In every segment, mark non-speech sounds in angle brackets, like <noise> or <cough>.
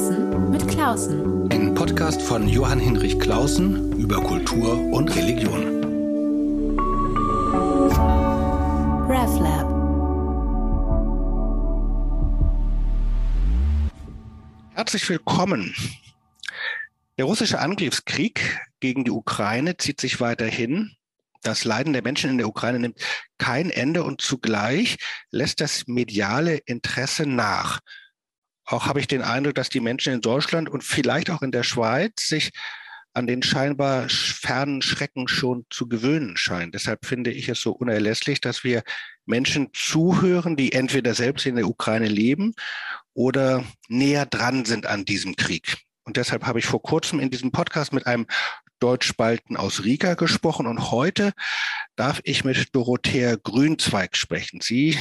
Klausen mit Klausen. Ein Podcast von Johann Hinrich Klausen über Kultur und Religion. RevLab. Herzlich willkommen. Der russische Angriffskrieg gegen die Ukraine zieht sich weiterhin. Das Leiden der Menschen in der Ukraine nimmt kein Ende und zugleich lässt das mediale Interesse nach. Auch habe ich den Eindruck, dass die Menschen in Deutschland und vielleicht auch in der Schweiz sich an den scheinbar fernen Schrecken schon zu gewöhnen scheinen. Deshalb finde ich es so unerlässlich, dass wir Menschen zuhören, die entweder selbst in der Ukraine leben oder näher dran sind an diesem Krieg. Und deshalb habe ich vor kurzem in diesem Podcast mit einem Deutschspalten aus Riga gesprochen und heute darf ich mit Dorothea Grünzweig sprechen. Sie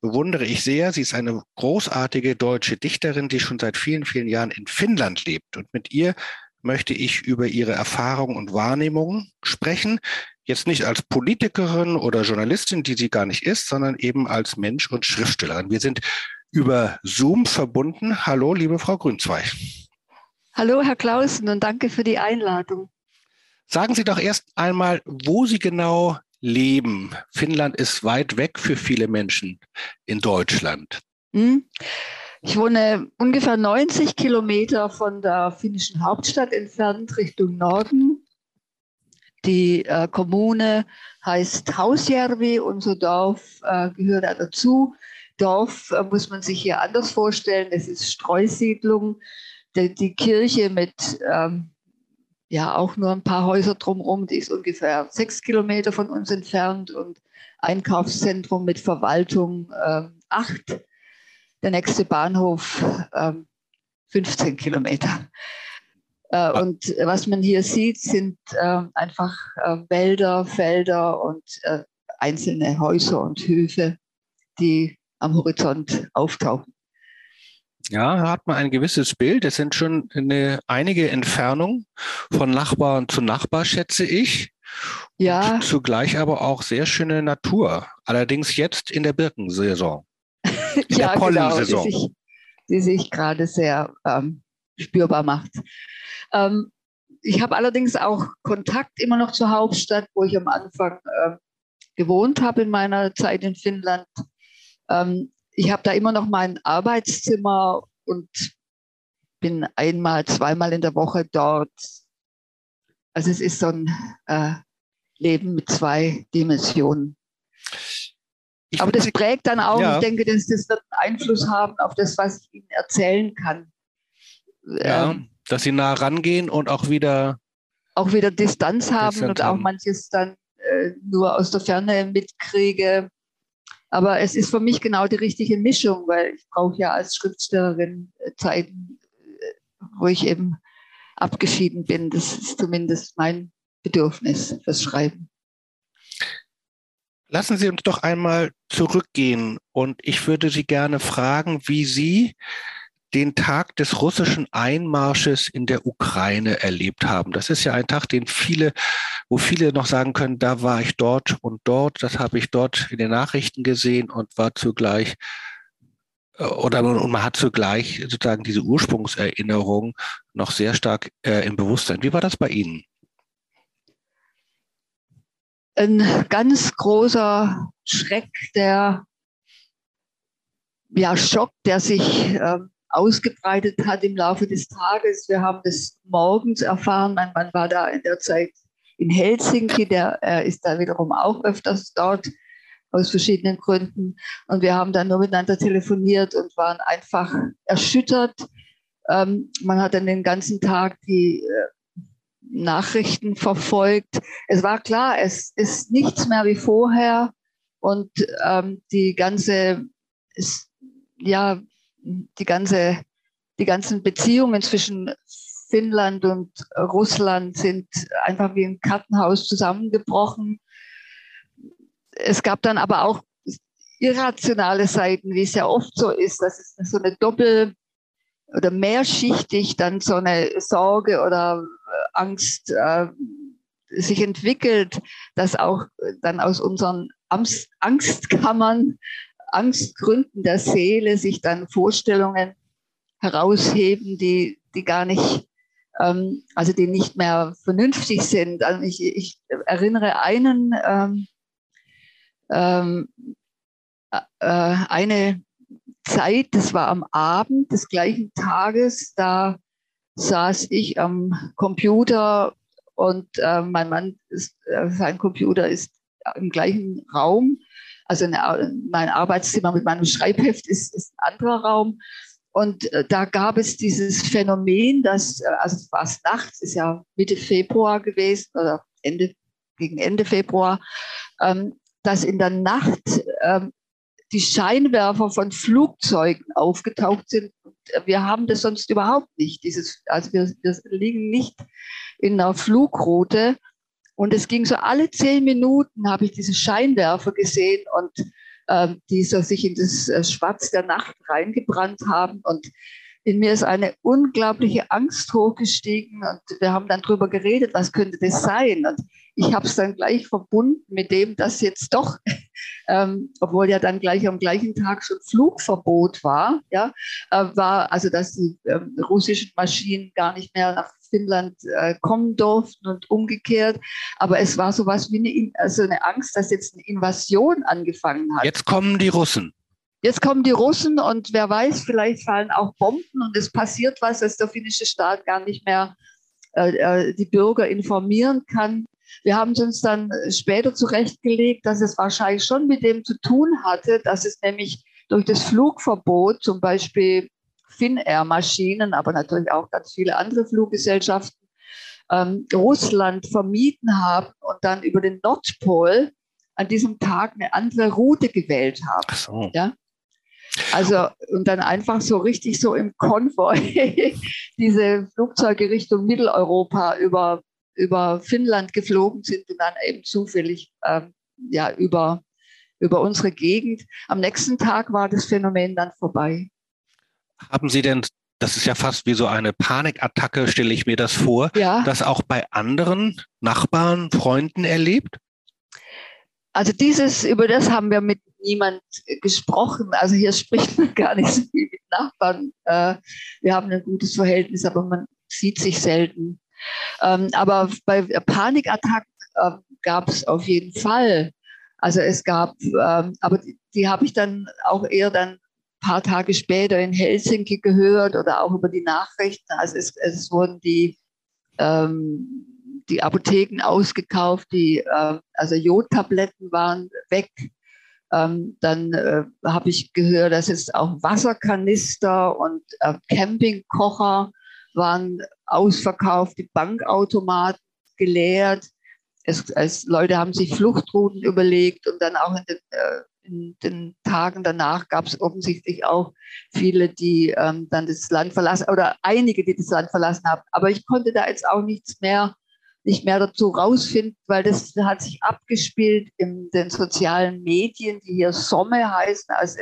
bewundere ich sehr. Sie ist eine großartige deutsche Dichterin, die schon seit vielen, vielen Jahren in Finnland lebt. Und mit ihr möchte ich über ihre Erfahrungen und Wahrnehmungen sprechen. Jetzt nicht als Politikerin oder Journalistin, die sie gar nicht ist, sondern eben als Mensch und Schriftstellerin. Wir sind über Zoom verbunden. Hallo, liebe Frau Grünzweig. Hallo, Herr Klausen, und danke für die Einladung. Sagen Sie doch erst einmal, wo Sie genau leben. Finnland ist weit weg für viele Menschen in Deutschland. Hm? Ich wohne ungefähr 90 Kilometer von der finnischen Hauptstadt entfernt Richtung Norden. Die äh, Kommune heißt Hausjärvi, unser Dorf äh, gehört da dazu. Dorf äh, muss man sich hier anders vorstellen. Es ist Streusiedlung die, die Kirche mit ähm, ja auch nur ein paar Häuser drumherum, die ist ungefähr sechs Kilometer von uns entfernt und Einkaufszentrum mit Verwaltung äh, acht. Der nächste Bahnhof äh, 15 Kilometer. Äh, und was man hier sieht, sind äh, einfach äh, Wälder, Felder und äh, einzelne Häuser und Höfe, die am Horizont auftauchen. Ja, hat man ein gewisses Bild. Es sind schon eine einige Entfernung von Nachbarn zu Nachbar, schätze ich. Ja. Und zugleich aber auch sehr schöne Natur. Allerdings jetzt in der Birkensaison. <laughs> In ja, der Pollensaison. Genau, die sich, sich gerade sehr ähm, spürbar macht. Ähm, ich habe allerdings auch Kontakt immer noch zur Hauptstadt, wo ich am Anfang äh, gewohnt habe in meiner Zeit in Finnland. Ähm, ich habe da immer noch mein Arbeitszimmer und bin einmal, zweimal in der Woche dort. Also es ist so ein äh, Leben mit zwei Dimensionen. Ich Aber das prägt dann auch, ja. ich denke, dass das wird einen Einfluss haben auf das, was ich Ihnen erzählen kann. Ja, ähm, dass Sie nah rangehen und auch wieder auch wieder Distanz haben Distanz und auch haben. manches dann äh, nur aus der Ferne mitkriege. Aber es ist für mich genau die richtige Mischung, weil ich brauche ja als Schriftstellerin äh, Zeiten, äh, wo ich eben abgeschieden bin. Das ist zumindest mein Bedürfnis fürs Schreiben. Lassen Sie uns doch einmal zurückgehen und ich würde Sie gerne fragen, wie Sie den Tag des russischen Einmarsches in der Ukraine erlebt haben. Das ist ja ein Tag, den viele, wo viele noch sagen können, da war ich dort und dort, das habe ich dort in den Nachrichten gesehen und war zugleich äh, oder und man hat zugleich sozusagen diese Ursprungserinnerung noch sehr stark äh, im Bewusstsein. Wie war das bei Ihnen? Ein ganz großer Schreck, der ja Schock, der sich äh, ausgebreitet hat im Laufe des Tages. Wir haben das morgens erfahren. Mein Mann war da in der Zeit in Helsinki, der er ist da wiederum auch öfters dort aus verschiedenen Gründen. Und wir haben dann nur miteinander telefoniert und waren einfach erschüttert. Ähm, man hat dann den ganzen Tag die äh, Nachrichten verfolgt. Es war klar, es ist nichts mehr wie vorher. Und ähm, die ganze, ist, ja, die, ganze, die ganzen Beziehungen zwischen Finnland und Russland sind einfach wie ein Kartenhaus zusammengebrochen. Es gab dann aber auch irrationale Seiten, wie es ja oft so ist, dass es so eine doppel- oder mehrschichtig dann so eine Sorge oder Angst äh, sich entwickelt, dass auch dann aus unseren Angstkammern Angstgründen der Seele sich dann Vorstellungen herausheben, die, die gar nicht, ähm, also die nicht mehr vernünftig sind. Also ich, ich erinnere einen, ähm, ähm, äh, eine Zeit, das war am Abend des gleichen Tages, da saß ich am Computer und äh, mein Mann, ist, äh, sein Computer ist im gleichen Raum. Also eine, mein Arbeitszimmer mit meinem Schreibheft ist, ist ein anderer Raum. Und äh, da gab es dieses Phänomen, dass, äh, also war es nachts, ist ja Mitte Februar gewesen oder Ende, gegen Ende Februar, ähm, dass in der Nacht ähm, die Scheinwerfer von Flugzeugen aufgetaucht sind. Wir haben das sonst überhaupt nicht. Dieses, also wir, wir liegen nicht in einer Flugroute. Und es ging so alle zehn Minuten, habe ich diese Scheinwerfer gesehen und äh, die so sich in das äh, Schwarz der Nacht reingebrannt haben. Und in mir ist eine unglaubliche Angst hochgestiegen und wir haben dann darüber geredet, was könnte das sein? Und ich habe es dann gleich verbunden mit dem, dass jetzt doch, <laughs> ähm, obwohl ja dann gleich am gleichen Tag schon Flugverbot war, ja, äh, war also, dass die äh, russischen Maschinen gar nicht mehr nach Finnland äh, kommen durften und umgekehrt. Aber es war sowas wie eine, also eine Angst, dass jetzt eine Invasion angefangen hat. Jetzt kommen die Russen. Jetzt kommen die Russen und wer weiß, vielleicht fallen auch Bomben und es passiert was, dass der finnische Staat gar nicht mehr äh, äh die Bürger informieren kann. Wir haben uns dann später zurechtgelegt, dass es wahrscheinlich schon mit dem zu tun hatte, dass es nämlich durch das Flugverbot zum Beispiel Finnair-Maschinen, aber natürlich auch ganz viele andere Fluggesellschaften ähm, Russland vermieden haben und dann über den Nordpol an diesem Tag eine andere Route gewählt haben. Ach so. Ja? Also, und dann einfach so richtig so im Konvoi <laughs> diese Flugzeuge Richtung Mitteleuropa über über Finnland geflogen sind und dann eben zufällig ähm, ja, über, über unsere Gegend. Am nächsten Tag war das Phänomen dann vorbei. Haben Sie denn, das ist ja fast wie so eine Panikattacke, stelle ich mir das vor, ja. das auch bei anderen Nachbarn, Freunden erlebt? Also dieses, über das haben wir mit niemand gesprochen. Also hier spricht man <laughs> gar nicht so viel mit Nachbarn. Äh, wir haben ein gutes Verhältnis, aber man sieht sich selten. Ähm, aber bei Panikattacken äh, gab es auf jeden Fall. Also es gab, ähm, aber die, die habe ich dann auch eher dann paar Tage später in Helsinki gehört oder auch über die Nachrichten. Also es, es wurden die, ähm, die Apotheken ausgekauft, die, äh, also Jodtabletten waren weg. Ähm, dann äh, habe ich gehört, dass es auch Wasserkanister und äh, Campingkocher waren ausverkauft, die Bankautomaten geleert. Es, es, Leute haben sich Fluchtrouten überlegt und dann auch in den, äh, in den Tagen danach gab es offensichtlich auch viele, die ähm, dann das Land verlassen oder einige, die das Land verlassen haben. Aber ich konnte da jetzt auch nichts mehr, nicht mehr dazu rausfinden, weil das hat sich abgespielt in den sozialen Medien, die hier Somme heißen, also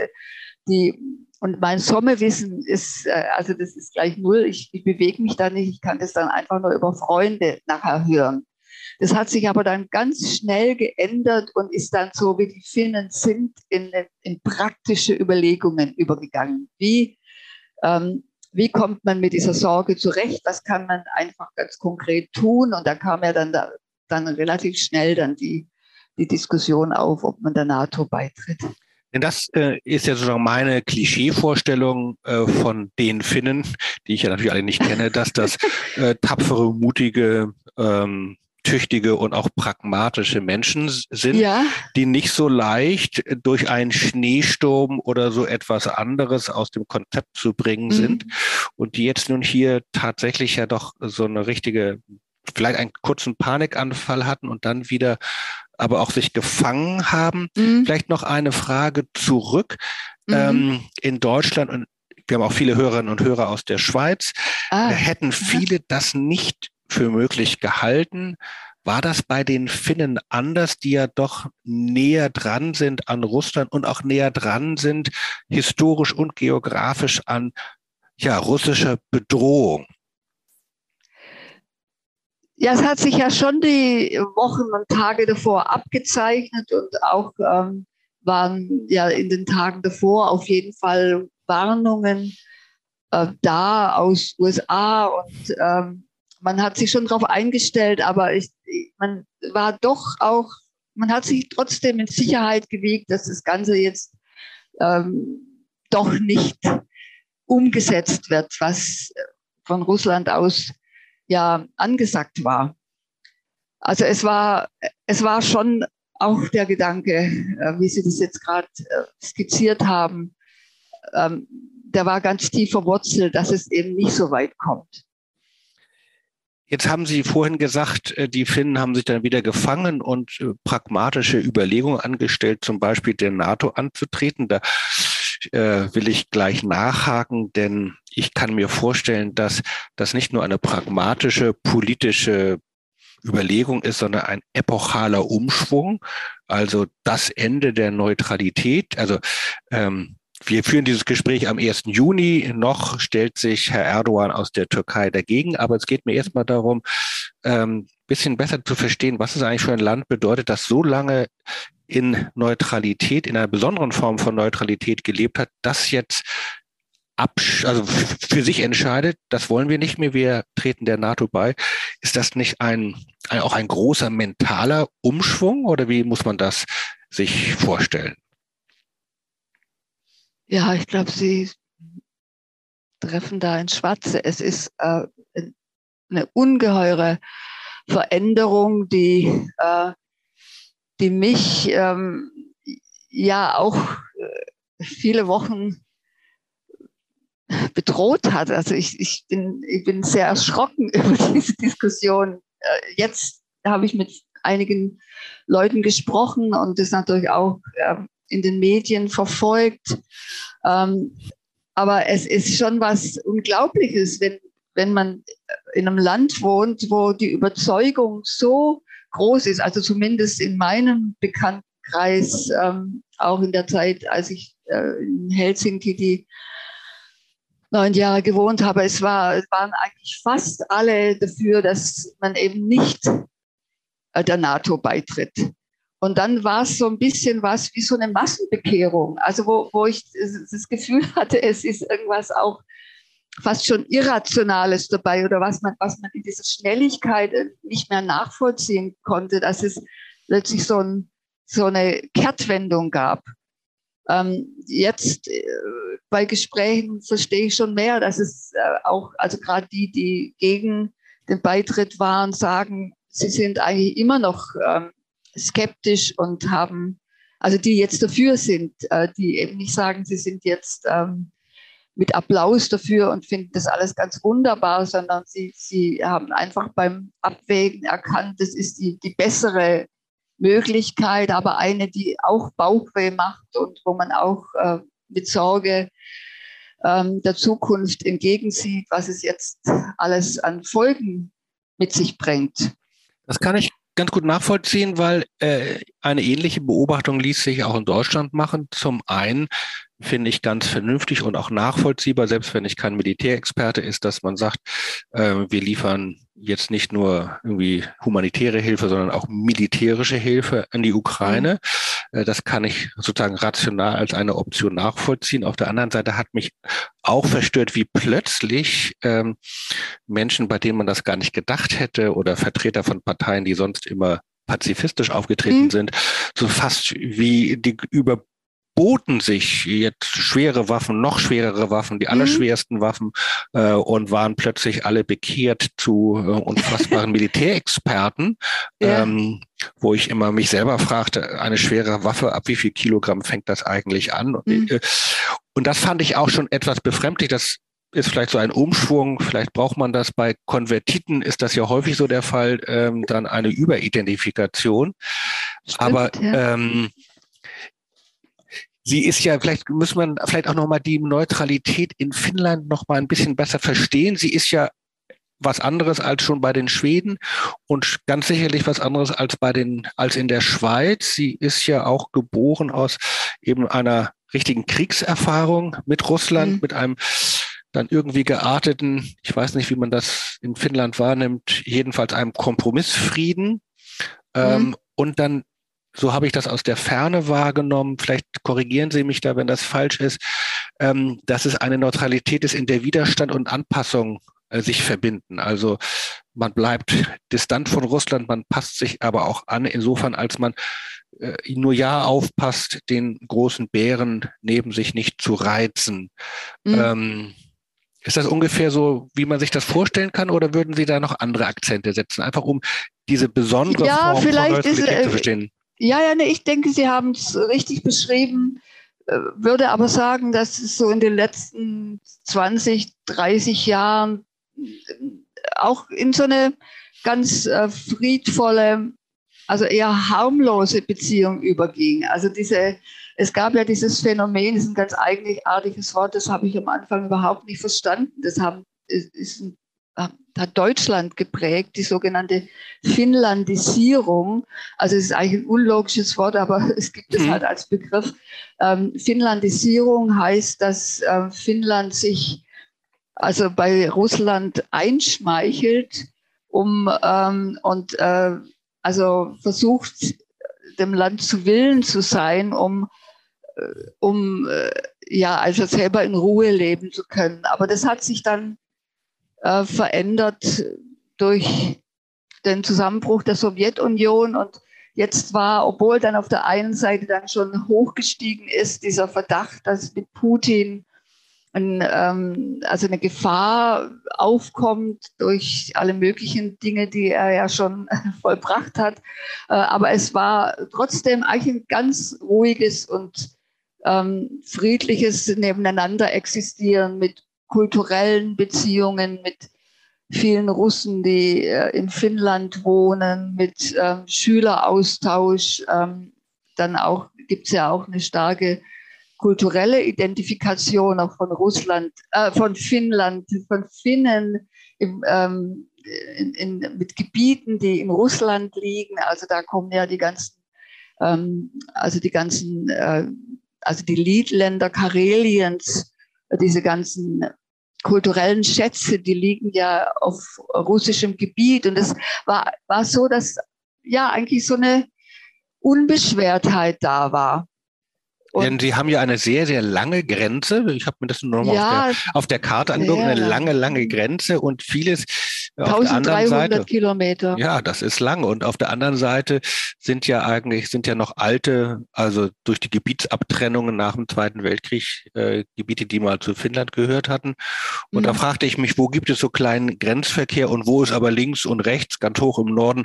die und mein Sommerwissen ist, äh, also das ist gleich null. Ich, ich bewege mich da nicht. Ich kann das dann einfach nur über Freunde nachher hören. Das hat sich aber dann ganz schnell geändert und ist dann so, wie die Finnen sind, in, in praktische Überlegungen übergegangen. Wie, ähm, wie kommt man mit dieser Sorge zurecht? Was kann man einfach ganz konkret tun? Und da kam ja dann, da, dann relativ schnell dann die, die Diskussion auf, ob man der NATO beitritt. Denn das äh, ist ja sozusagen meine Klischeevorstellung äh, von den Finnen, die ich ja natürlich alle nicht kenne, dass das äh, tapfere, mutige, ähm, tüchtige und auch pragmatische Menschen sind, ja. die nicht so leicht durch einen Schneesturm oder so etwas anderes aus dem Konzept zu bringen mhm. sind und die jetzt nun hier tatsächlich ja doch so eine richtige vielleicht einen kurzen Panikanfall hatten und dann wieder aber auch sich gefangen haben. Mhm. Vielleicht noch eine Frage zurück. Mhm. Ähm, in Deutschland und wir haben auch viele Hörerinnen und Hörer aus der Schweiz, ah. hätten viele das nicht für möglich gehalten. War das bei den Finnen anders, die ja doch näher dran sind an Russland und auch näher dran sind, historisch und geografisch an ja, russischer Bedrohung? Ja, es hat sich ja schon die Wochen und Tage davor abgezeichnet und auch ähm, waren ja in den Tagen davor auf jeden Fall Warnungen äh, da aus USA und ähm, man hat sich schon darauf eingestellt, aber ich, man war doch auch, man hat sich trotzdem in Sicherheit gewiegt, dass das Ganze jetzt ähm, doch nicht umgesetzt wird, was von Russland aus ja angesagt war. Also es war, es war schon auch der Gedanke, äh, wie Sie das jetzt gerade äh, skizziert haben, ähm, der war ganz tief verwurzelt, dass es eben nicht so weit kommt. Jetzt haben Sie vorhin gesagt, äh, die Finnen haben sich dann wieder gefangen und pragmatische Überlegungen angestellt, zum Beispiel der NATO anzutreten. Da äh, will ich gleich nachhaken, denn ich kann mir vorstellen, dass das nicht nur eine pragmatische politische Überlegung ist, sondern ein epochaler Umschwung, also das Ende der Neutralität. Also ähm, wir führen dieses Gespräch am 1. Juni. Noch stellt sich Herr Erdogan aus der Türkei dagegen. Aber es geht mir erstmal darum, ähm, bisschen besser zu verstehen, was es eigentlich für ein Land bedeutet, das so lange in Neutralität, in einer besonderen Form von Neutralität gelebt hat, das jetzt also für sich entscheidet, das wollen wir nicht mehr, wir treten der NATO bei. Ist das nicht ein, ein, auch ein großer mentaler Umschwung oder wie muss man das sich vorstellen? Ja, ich glaube, Sie treffen da ins Schwarze. Es ist äh, eine ungeheure Veränderung, die, äh, die mich ähm, ja auch äh, viele Wochen bedroht hat. Also ich, ich, bin, ich bin sehr erschrocken <laughs> über diese Diskussion. Äh, jetzt habe ich mit einigen Leuten gesprochen und das natürlich auch in den Medien verfolgt. Ähm, aber es ist schon was Unglaubliches, wenn, wenn man in einem Land wohnt, wo die Überzeugung so groß ist, also zumindest in meinem Bekanntenkreis, ähm, auch in der Zeit, als ich äh, in Helsinki die neun Jahre gewohnt habe, es, war, waren eigentlich fast alle dafür, dass man eben nicht äh, der NATO beitritt. Und dann war es so ein bisschen was wie so eine Massenbekehrung, also wo, wo ich das Gefühl hatte, es ist irgendwas auch fast schon Irrationales dabei oder was man, was man in dieser Schnelligkeit nicht mehr nachvollziehen konnte, dass es plötzlich so, ein, so eine Kehrtwendung gab. Ähm, jetzt äh, bei Gesprächen verstehe ich schon mehr, dass es äh, auch, also gerade die, die gegen den Beitritt waren, sagen, sie sind eigentlich immer noch ähm, skeptisch und haben, also die jetzt dafür sind, äh, die eben nicht sagen, sie sind jetzt ähm, mit Applaus dafür und finden das alles ganz wunderbar, sondern sie, sie haben einfach beim Abwägen erkannt, das ist die, die bessere Möglichkeit, aber eine, die auch Bauchweh macht und wo man auch äh, mit Sorge ähm, der Zukunft entgegensieht, was es jetzt alles an Folgen mit sich bringt. Das kann ich ganz gut nachvollziehen, weil äh, eine ähnliche Beobachtung ließ sich auch in Deutschland machen. Zum einen finde ich ganz vernünftig und auch nachvollziehbar, selbst wenn ich kein Militärexperte ist, dass man sagt, äh, wir liefern jetzt nicht nur irgendwie humanitäre Hilfe, sondern auch militärische Hilfe an die Ukraine. Mhm. Äh, das kann ich sozusagen rational als eine Option nachvollziehen. Auf der anderen Seite hat mich auch verstört, wie plötzlich ähm, Menschen, bei denen man das gar nicht gedacht hätte, oder Vertreter von Parteien, die sonst immer pazifistisch aufgetreten mhm. sind, so fast wie die über boten sich jetzt schwere Waffen, noch schwerere Waffen, die mhm. allerschwersten Waffen äh, und waren plötzlich alle bekehrt zu äh, unfassbaren <laughs> Militärexperten, ja. ähm, wo ich immer mich selber fragte, eine schwere Waffe, ab wie viel Kilogramm fängt das eigentlich an? Mhm. Äh, und das fand ich auch schon etwas befremdlich. Das ist vielleicht so ein Umschwung, vielleicht braucht man das bei Konvertiten, ist das ja häufig so der Fall, ähm, dann eine Überidentifikation. Stimmt, Aber ja. ähm, sie ist ja, vielleicht muss man vielleicht auch nochmal die Neutralität in Finnland nochmal ein bisschen besser verstehen. Sie ist ja was anderes als schon bei den Schweden und ganz sicherlich was anderes als bei den, als in der Schweiz. Sie ist ja auch geboren aus eben einer richtigen Kriegserfahrung mit Russland, mhm. mit einem dann irgendwie gearteten, ich weiß nicht, wie man das in Finnland wahrnimmt, jedenfalls einem Kompromissfrieden. Mhm. Ähm, und dann so habe ich das aus der Ferne wahrgenommen, vielleicht korrigieren Sie mich da, wenn das falsch ist, ähm, dass es eine Neutralität ist, in der Widerstand und Anpassung äh, sich verbinden. Also man bleibt distant von Russland, man passt sich aber auch an, insofern als man äh, nur ja aufpasst, den großen Bären neben sich nicht zu reizen. Mhm. Ähm, ist das ungefähr so, wie man sich das vorstellen kann, oder würden Sie da noch andere Akzente setzen, einfach um diese besondere ja, Form vielleicht von ist, äh, zu verstehen? Ja, ja, nee, ich denke, Sie haben es richtig beschrieben, äh, würde aber sagen, dass es so in den letzten 20, 30 Jahren auch in so eine ganz äh, friedvolle, also eher harmlose Beziehung überging. Also diese, es gab ja dieses Phänomen, das ist ein ganz eigenartiges Wort, das habe ich am Anfang überhaupt nicht verstanden. Das haben, ist ein, hat Deutschland geprägt, die sogenannte Finnlandisierung. Also es ist eigentlich ein unlogisches Wort, aber <laughs> es gibt es mhm. halt als Begriff. Ähm, Finnlandisierung heißt, dass äh, Finnland sich also bei Russland einschmeichelt, um ähm, und äh, also versucht, dem Land zu Willen zu sein, um, äh, um äh, ja, also selber in Ruhe leben zu können. Aber das hat sich dann äh, verändert durch den Zusammenbruch der Sowjetunion und jetzt war, obwohl dann auf der einen Seite dann schon hochgestiegen ist, dieser Verdacht, dass mit Putin ein, ähm, also eine Gefahr aufkommt durch alle möglichen Dinge, die er ja schon <laughs> vollbracht hat. Äh, aber es war trotzdem eigentlich ein ganz ruhiges und ähm, friedliches Nebeneinander existieren mit kulturellen Beziehungen, mit vielen Russen, die äh, in Finnland wohnen, mit ähm, Schüleraustausch. Ähm, dann auch gibt es ja auch eine starke kulturelle Identifikation auch von Russland, äh, von Finnland, von Finnen im, ähm, in, in, mit Gebieten, die in Russland liegen. Also da kommen ja die ganzen, ähm, also die ganzen, äh, also die Liedländer Kareliens, diese ganzen kulturellen Schätze, die liegen ja auf russischem Gebiet. Und es war, war so, dass ja eigentlich so eine Unbeschwertheit da war. Und Denn Sie haben ja eine sehr, sehr lange Grenze. Ich habe mir das nur noch ja, auf, der, auf, der, Karte angeguckt. Eine lange, lange Grenze und vieles 1300 Seite, Kilometer. Ja, das ist lang. Und auf der anderen Seite sind ja eigentlich, sind ja noch alte, also durch die Gebietsabtrennungen nach dem Zweiten Weltkrieg, äh, Gebiete, die mal zu Finnland gehört hatten. Und mhm. da fragte ich mich, wo gibt es so kleinen Grenzverkehr und wo ist aber links und rechts, ganz hoch im Norden,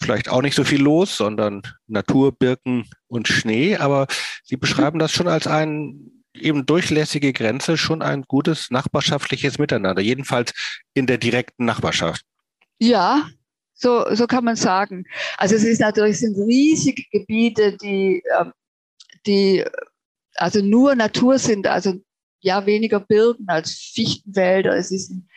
vielleicht auch nicht so viel los, sondern Natur, Birken und Schnee. Aber Sie beschreiben das schon als ein eben durchlässige Grenze schon ein gutes nachbarschaftliches Miteinander, jedenfalls in der direkten Nachbarschaft. Ja, so, so kann man sagen. Also es ist natürlich sind riesige Gebiete, die, ähm, die also nur Natur sind, also ja weniger Birken als Fichtenwälder. Es ist ein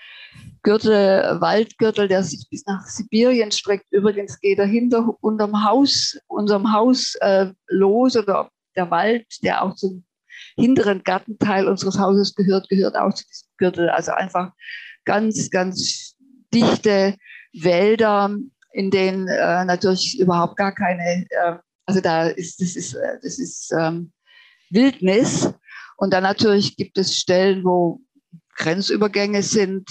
Gürtel, Waldgürtel, der sich bis nach Sibirien streckt. Übrigens geht er hinter unterm Haus, unserem Haus äh, los oder der Wald, der auch zum hinteren Gartenteil unseres Hauses gehört, gehört auch zu diesem Gürtel. Also einfach ganz, ganz dichte Wälder, in denen äh, natürlich überhaupt gar keine, äh, also da ist, das ist, äh, das ist ähm, Wildnis. Und dann natürlich gibt es Stellen, wo Grenzübergänge sind.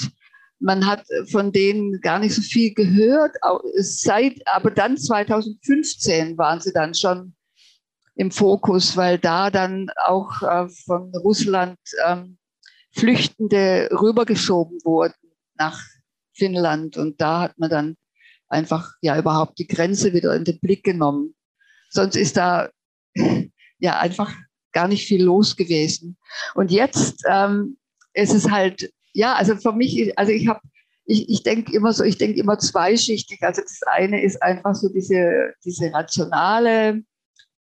Man hat von denen gar nicht so viel gehört. Seit, aber dann 2015 waren sie dann schon im Fokus, weil da dann auch äh, von Russland ähm, Flüchtende rübergeschoben wurden nach Finnland. Und da hat man dann einfach ja überhaupt die Grenze wieder in den Blick genommen. Sonst ist da <laughs> ja einfach gar nicht viel los gewesen. Und jetzt ähm, ist es halt, ja, also für mich, also ich habe, ich, ich denke immer so, ich denke immer zweischichtig. Also das eine ist einfach so diese, diese rationale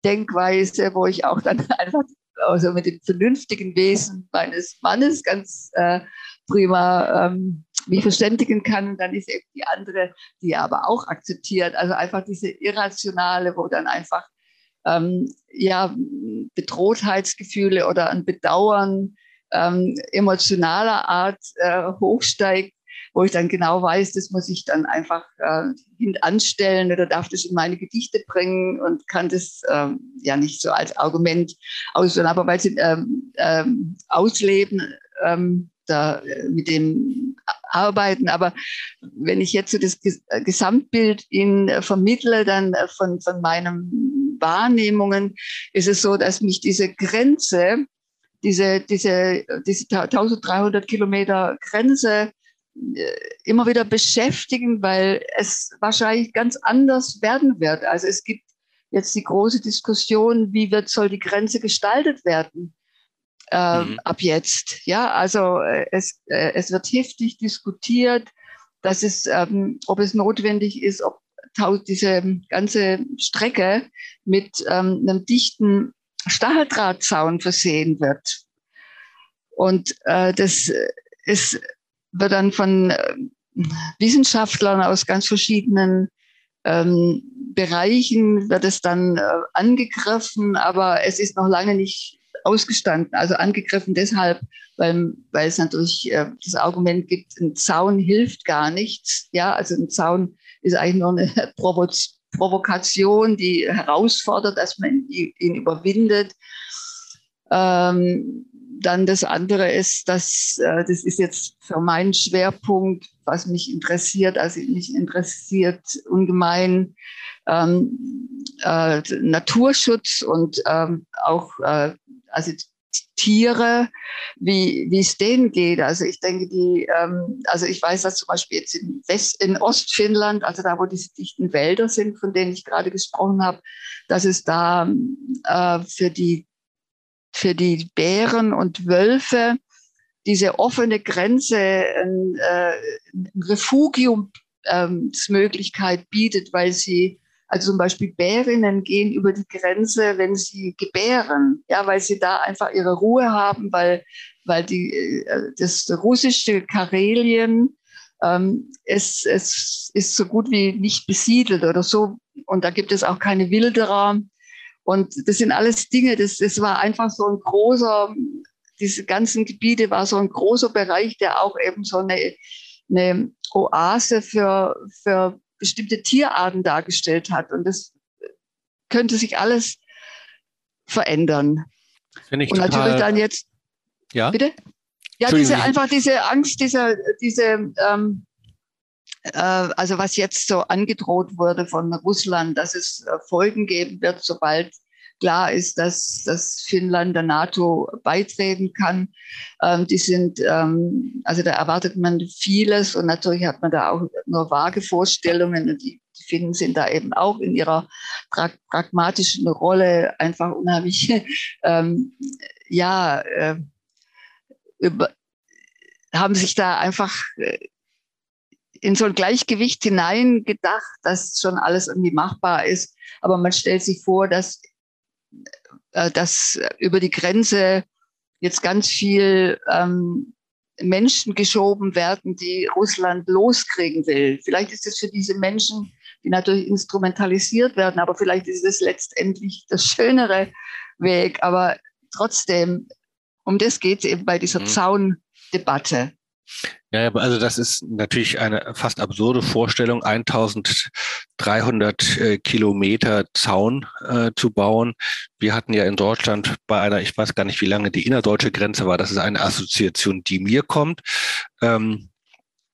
Denkweise, wo ich auch dann <laughs> einfach also mit dem vernünftigen Wesen meines Mannes ganz äh, prima ähm, mich verständigen kann. Dann ist eben die andere, die er aber auch akzeptiert. Also einfach diese irrationale, wo dann einfach ähm, ja, Bedrohtheitsgefühle oder ein Bedauern ähm, emotionaler Art äh, hochsteigt. Wo ich dann genau weiß, das muss ich dann einfach äh, anstellen oder darf das in meine Gedichte bringen und kann das ähm, ja nicht so als Argument ausführen, aber weil sie ähm, ähm, ausleben, ähm, da äh, mit dem arbeiten. Aber wenn ich jetzt so das äh, Gesamtbild Ihnen äh, vermittle, dann von, von meinen Wahrnehmungen, ist es so, dass mich diese Grenze, diese, diese, diese 1300 Kilometer Grenze immer wieder beschäftigen, weil es wahrscheinlich ganz anders werden wird. Also es gibt jetzt die große Diskussion, wie wird, soll die Grenze gestaltet werden? äh, mhm. ab jetzt. Ja, also äh, es, äh, es wird heftig diskutiert, dass es, ähm, ob es notwendig ist, ob diese ganze Strecke mit ähm, einem dichten Stacheldrahtzaun versehen wird. Und äh, das ist, wird dann von äh, Wissenschaftlern aus ganz verschiedenen ähm, Bereichen wird es dann äh, angegriffen, aber es ist noch lange nicht ausgestanden, also angegriffen deshalb, weil, weil es natürlich äh, das Argument gibt, ein Zaun hilft gar nichts. Ja, also ein Zaun ist eigentlich nur eine <laughs> Provo Provokation, die herausfordert, dass man ihn, überwindet. Ähm, dann das andere ist, dass äh, das ist jetzt für meinen Schwerpunkt, was mich interessiert. Also mich interessiert ungemein ähm, äh, Naturschutz und ähm, auch äh, also Tiere, wie, wie es denen geht. Also ich denke, die, ähm, also ich weiß, dass zum Beispiel jetzt in, West, in Ostfinnland, also da, wo diese dichten Wälder sind, von denen ich gerade gesprochen habe, dass es da äh, für, die, für die Bären und Wölfe diese offene Grenze ein, äh, ein Refugiumsmöglichkeit bietet, weil sie also zum Beispiel Bärinnen gehen über die Grenze, wenn sie gebären, ja, weil sie da einfach ihre Ruhe haben, weil, weil die, äh, das russische Karelien ähm, es, es ist so gut wie nicht besiedelt oder so. Und da gibt es auch keine Wilderer. Und das sind alles Dinge, das, das war einfach so ein großer, diese ganzen Gebiete war so ein großer Bereich, der auch eben so eine, eine Oase für, für bestimmte Tierarten dargestellt hat. Und das könnte sich alles verändern. Ich und total, natürlich dann jetzt. Ja. Bitte? Ja, diese einfach diese Angst, dieser, diese, ähm, äh, also was jetzt so angedroht wurde von Russland, dass es äh, Folgen geben wird, sobald klar ist, dass, dass Finnland der NATO beitreten kann. Ähm, die sind, ähm, also da erwartet man vieles und natürlich hat man da auch nur vage Vorstellungen und die, Finnen sind da eben auch in ihrer pra pragmatischen Rolle einfach unheimlich, <laughs> ähm, ja, äh, über, haben sich da einfach äh, in so ein Gleichgewicht hineingedacht, dass schon alles irgendwie machbar ist. Aber man stellt sich vor, dass äh, dass über die Grenze jetzt ganz viel ähm, Menschen geschoben werden, die Russland loskriegen will. Vielleicht ist es für diese Menschen, die natürlich instrumentalisiert werden, aber vielleicht ist es letztendlich das schönere Weg. Aber trotzdem, um das geht es eben bei dieser mhm. Zaundebatte. Ja, also das ist natürlich eine fast absurde Vorstellung, 1300 äh, Kilometer Zaun äh, zu bauen. Wir hatten ja in Deutschland bei einer, ich weiß gar nicht, wie lange die innerdeutsche Grenze war, das ist eine Assoziation, die mir kommt. Ähm,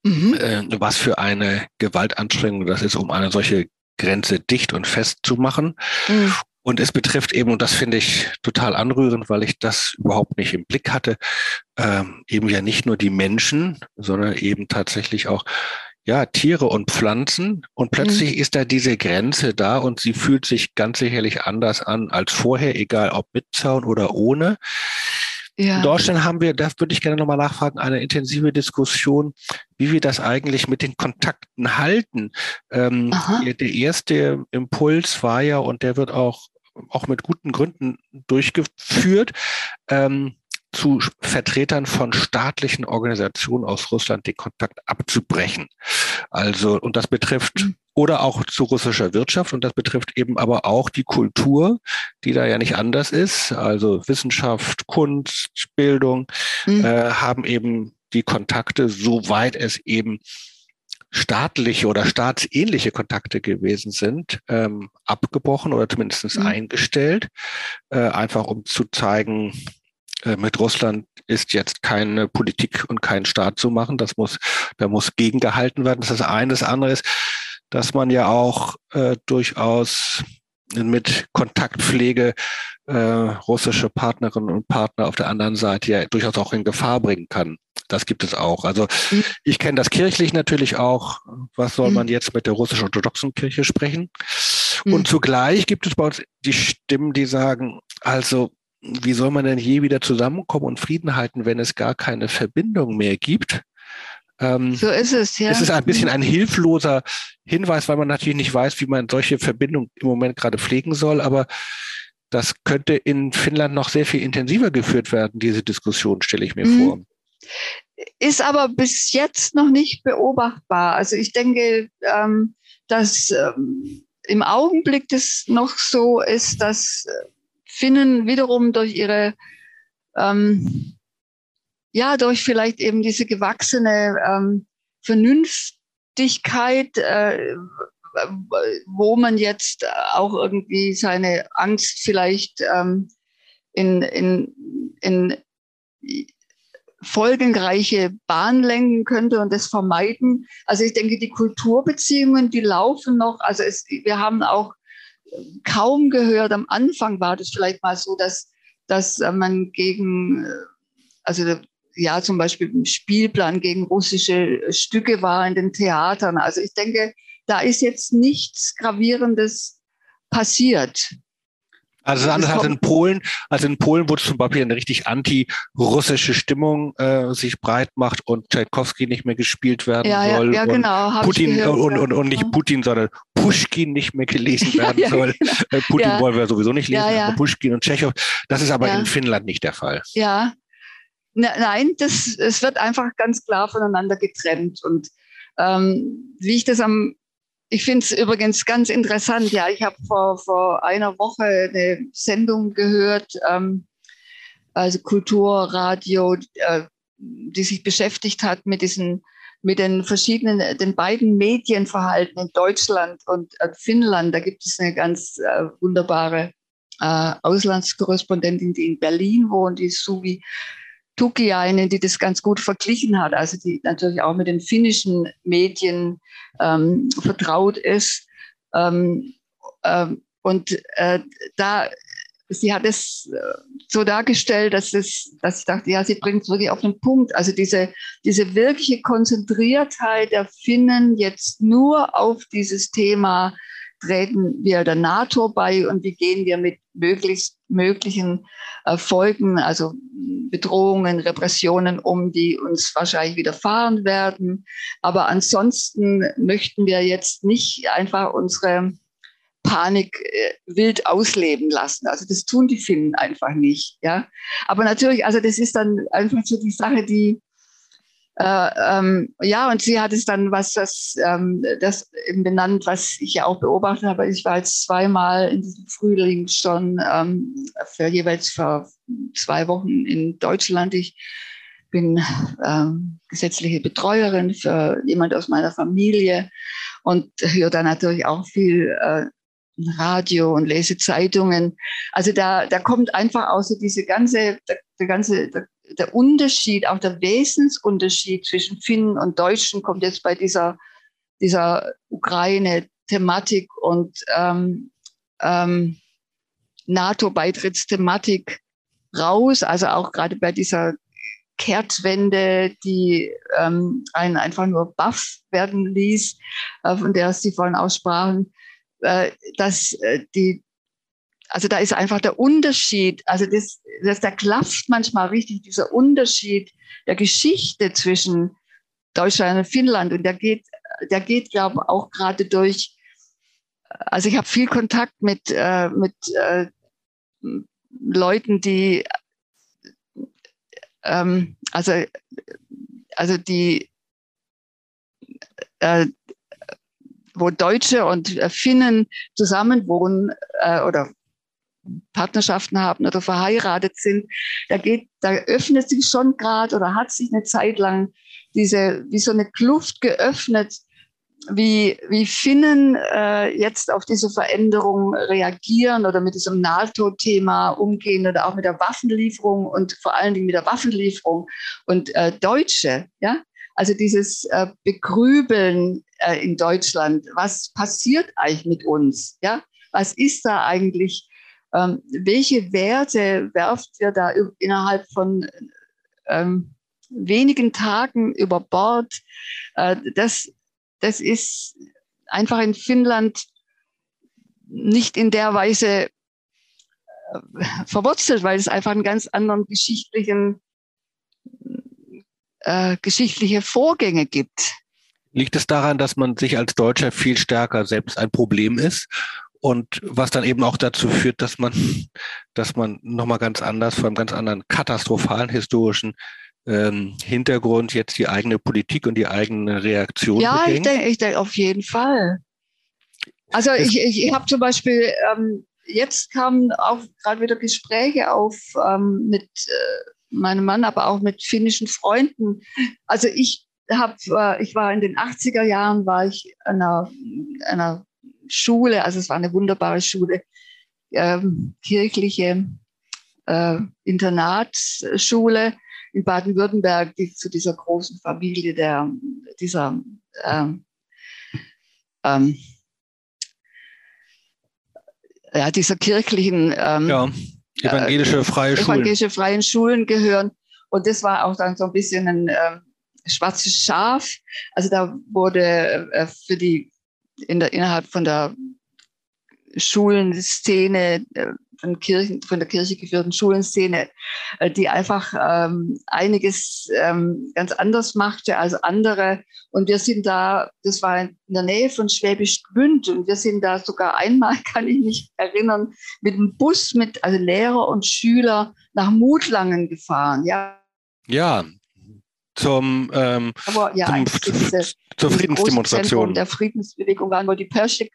mhm. äh, was für eine Gewaltanstrengung das ist, um eine solche Grenze dicht und fest zu machen. Mhm. Und es betrifft eben, und das finde ich total anrührend, weil ich das überhaupt nicht im Blick hatte, ähm, eben ja nicht nur die Menschen, sondern eben tatsächlich auch ja, Tiere und Pflanzen. Und plötzlich mhm. ist da diese Grenze da und sie fühlt sich ganz sicherlich anders an als vorher, egal ob mit Zaun oder ohne. Ja. In Deutschland haben wir, da würde ich gerne nochmal nachfragen, eine intensive Diskussion, wie wir das eigentlich mit den Kontakten halten. Ähm, der, der erste Impuls war ja, und der wird auch auch mit guten Gründen durchgeführt, ähm, zu Vertretern von staatlichen Organisationen aus Russland den Kontakt abzubrechen. Also, und das betrifft mhm. oder auch zu russischer Wirtschaft und das betrifft eben aber auch die Kultur, die da ja nicht anders ist. Also Wissenschaft, Kunst, Bildung mhm. äh, haben eben die Kontakte, soweit es eben staatliche oder staatsähnliche Kontakte gewesen sind, ähm, abgebrochen oder zumindest mhm. eingestellt, äh, einfach um zu zeigen, äh, mit Russland ist jetzt keine Politik und kein Staat zu machen. Das muss, da muss gegengehalten werden. Das ist das eine. Das andere ist, dass man ja auch äh, durchaus mit Kontaktpflege äh, russische Partnerinnen und Partner auf der anderen Seite ja durchaus auch in Gefahr bringen kann. Das gibt es auch. Also mhm. ich kenne das kirchlich natürlich auch. Was soll mhm. man jetzt mit der russisch-orthodoxen Kirche sprechen? Mhm. Und zugleich gibt es bei uns die Stimmen, die sagen, also wie soll man denn je wieder zusammenkommen und Frieden halten, wenn es gar keine Verbindung mehr gibt? Ähm, so ist es, ja. Es ist ein bisschen ein hilfloser Hinweis, weil man natürlich nicht weiß, wie man solche Verbindungen im Moment gerade pflegen soll. Aber das könnte in Finnland noch sehr viel intensiver geführt werden, diese Diskussion, stelle ich mir mhm. vor. Ist aber bis jetzt noch nicht beobachtbar. Also ich denke, ähm, dass ähm, im Augenblick das noch so ist, dass Finnen wiederum durch ihre ähm, ja, durch vielleicht eben diese gewachsene ähm, Vernünftigkeit, äh, wo man jetzt auch irgendwie seine Angst vielleicht ähm, in, in, in folgenreiche Bahn lenken könnte und das vermeiden. Also ich denke, die Kulturbeziehungen, die laufen noch. Also es, wir haben auch kaum gehört, am Anfang war das vielleicht mal so, dass, dass man gegen, also ja zum Beispiel im Spielplan gegen russische Stücke war in den Theatern. Also ich denke, da ist jetzt nichts Gravierendes passiert. Also anders als in Polen, also in Polen, wo zum Beispiel eine richtig anti-russische Stimmung äh, sich breit macht und Tchaikovsky nicht mehr gespielt werden ja, soll. Ja, ja genau. Putin gehört, und, und, und, nicht Putin, sondern Pushkin nicht mehr gelesen <laughs> werden ja, soll. Genau. Äh, Putin wollen wir sowieso nicht lesen, aber Pushkin und Tschechow. Das ist aber in Finnland nicht der Fall. Ja, nein, das, es wird einfach ganz klar voneinander getrennt. Und ähm, wie ich das am, ich finde es übrigens ganz interessant, ja, ich habe vor, vor einer Woche eine Sendung gehört, ähm, also Kulturradio, äh, die sich beschäftigt hat mit diesen mit den verschiedenen, den beiden Medienverhalten in Deutschland und äh, Finnland. Da gibt es eine ganz äh, wunderbare äh, Auslandskorrespondentin, die in Berlin wohnt, die Suvi Tukiainen, die das ganz gut verglichen hat, also die natürlich auch mit den finnischen Medien ähm, vertraut ist. Ähm, ähm, und äh, da, sie hat es äh, so dargestellt, dass, es, dass ich dachte, ja, sie bringt es wirklich auf den Punkt. Also diese, diese wirkliche Konzentriertheit der Finnen jetzt nur auf dieses Thema treten wir der NATO bei und wie gehen wir mit möglichst möglichen äh, Folgen, also Bedrohungen, Repressionen um, die uns wahrscheinlich widerfahren werden. Aber ansonsten möchten wir jetzt nicht einfach unsere Panik äh, wild ausleben lassen. Also das tun die Finnen einfach nicht. Ja, aber natürlich, also das ist dann einfach so die Sache, die äh, ähm, ja, und sie hat es dann was, das, ähm, das eben benannt, was ich ja auch beobachtet habe. Ich war jetzt zweimal in diesem Frühling schon ähm, für jeweils für zwei Wochen in Deutschland. Ich bin ähm, gesetzliche Betreuerin für jemand aus meiner Familie und höre da natürlich auch viel äh, Radio und lese Zeitungen. Also da, da kommt einfach außer diese ganze, der, der ganze, der, der Unterschied, auch der Wesensunterschied zwischen Finnen und Deutschen kommt jetzt bei dieser, dieser Ukraine-Thematik und ähm, ähm, NATO-Beitrittsthematik raus. Also auch gerade bei dieser Kehrtwende, die ähm, einen einfach nur baff werden ließ, äh, von der Sie vorhin aussprachen, äh, dass äh, die also da ist einfach der Unterschied, also das, das, da klafft manchmal richtig dieser Unterschied der Geschichte zwischen Deutschland und Finnland. Und der geht, der geht, glaube ich, auch gerade durch, also ich habe viel Kontakt mit, äh, mit äh, Leuten, die, ähm, also, also die, äh, wo Deutsche und Finnen zusammenwohnen äh, oder Partnerschaften haben oder verheiratet sind, da geht, da öffnet sich schon gerade oder hat sich eine Zeit lang diese, wie so eine Kluft geöffnet, wie, wie Finnen äh, jetzt auf diese Veränderung reagieren oder mit diesem NATO-Thema umgehen oder auch mit der Waffenlieferung und vor allen Dingen mit der Waffenlieferung. Und äh, Deutsche, ja, also dieses äh, Begrübeln äh, in Deutschland, was passiert eigentlich mit uns, ja, was ist da eigentlich, ähm, welche Werte werft wir da innerhalb von ähm, wenigen Tagen über Bord? Äh, das das ist einfach in Finnland nicht in der Weise äh, verwurzelt, weil es einfach einen ganz anderen geschichtlichen, äh, geschichtliche Vorgänge gibt. Liegt es daran, dass man sich als Deutscher viel stärker selbst ein Problem ist und was dann eben auch dazu führt, dass man, dass man nochmal ganz anders, vor einem ganz anderen katastrophalen historischen ähm, Hintergrund jetzt die eigene Politik und die eigene Reaktion Ja, bedenkt? ich denke ich denk auf jeden Fall. Also es ich, ich, ich habe zum Beispiel, ähm, jetzt kamen auch gerade wieder Gespräche auf ähm, mit äh, meinem Mann, aber auch mit finnischen Freunden. Also ich habe, äh, ich war in den 80er Jahren, war ich an einer, einer Schule, also es war eine wunderbare Schule, ähm, kirchliche äh, Internatsschule in Baden-Württemberg, die zu dieser großen Familie der, dieser ähm, ähm, ja, dieser kirchlichen ähm, ja, evangelische freie Schulen. Evangelische freien Schulen gehören. Und das war auch dann so ein bisschen ein äh, schwarzes Schaf. Also da wurde äh, für die in der, innerhalb von der Schulenszene äh, von, Kirchen, von der Kirche geführten Schulenszene, äh, die einfach ähm, einiges ähm, ganz anders machte als andere. Und wir sind da, das war in der Nähe von Schwäbisch Gmünd und wir sind da sogar einmal, <laughs> kann ich mich erinnern, mit dem Bus mit also Lehrer und Schüler nach Mutlangen gefahren. Ja, ja zum, ähm, ja, zum, diese, zur Friedensdemonstration. Der Friedensbewegung waren, wo die Perschik,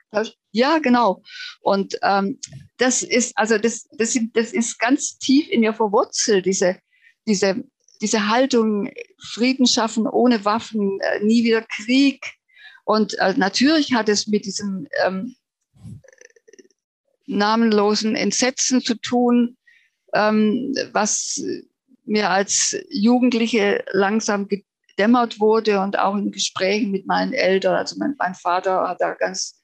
ja, genau. Und ähm, das ist, also das, das, sind, das ist ganz tief in mir verwurzelt, diese, diese, diese Haltung, Frieden schaffen ohne Waffen, äh, nie wieder Krieg. Und äh, natürlich hat es mit diesem ähm, namenlosen Entsetzen zu tun, ähm, was mir als Jugendliche langsam gedämmert wurde und auch in Gesprächen mit meinen Eltern. Also mein, mein Vater hat da ganz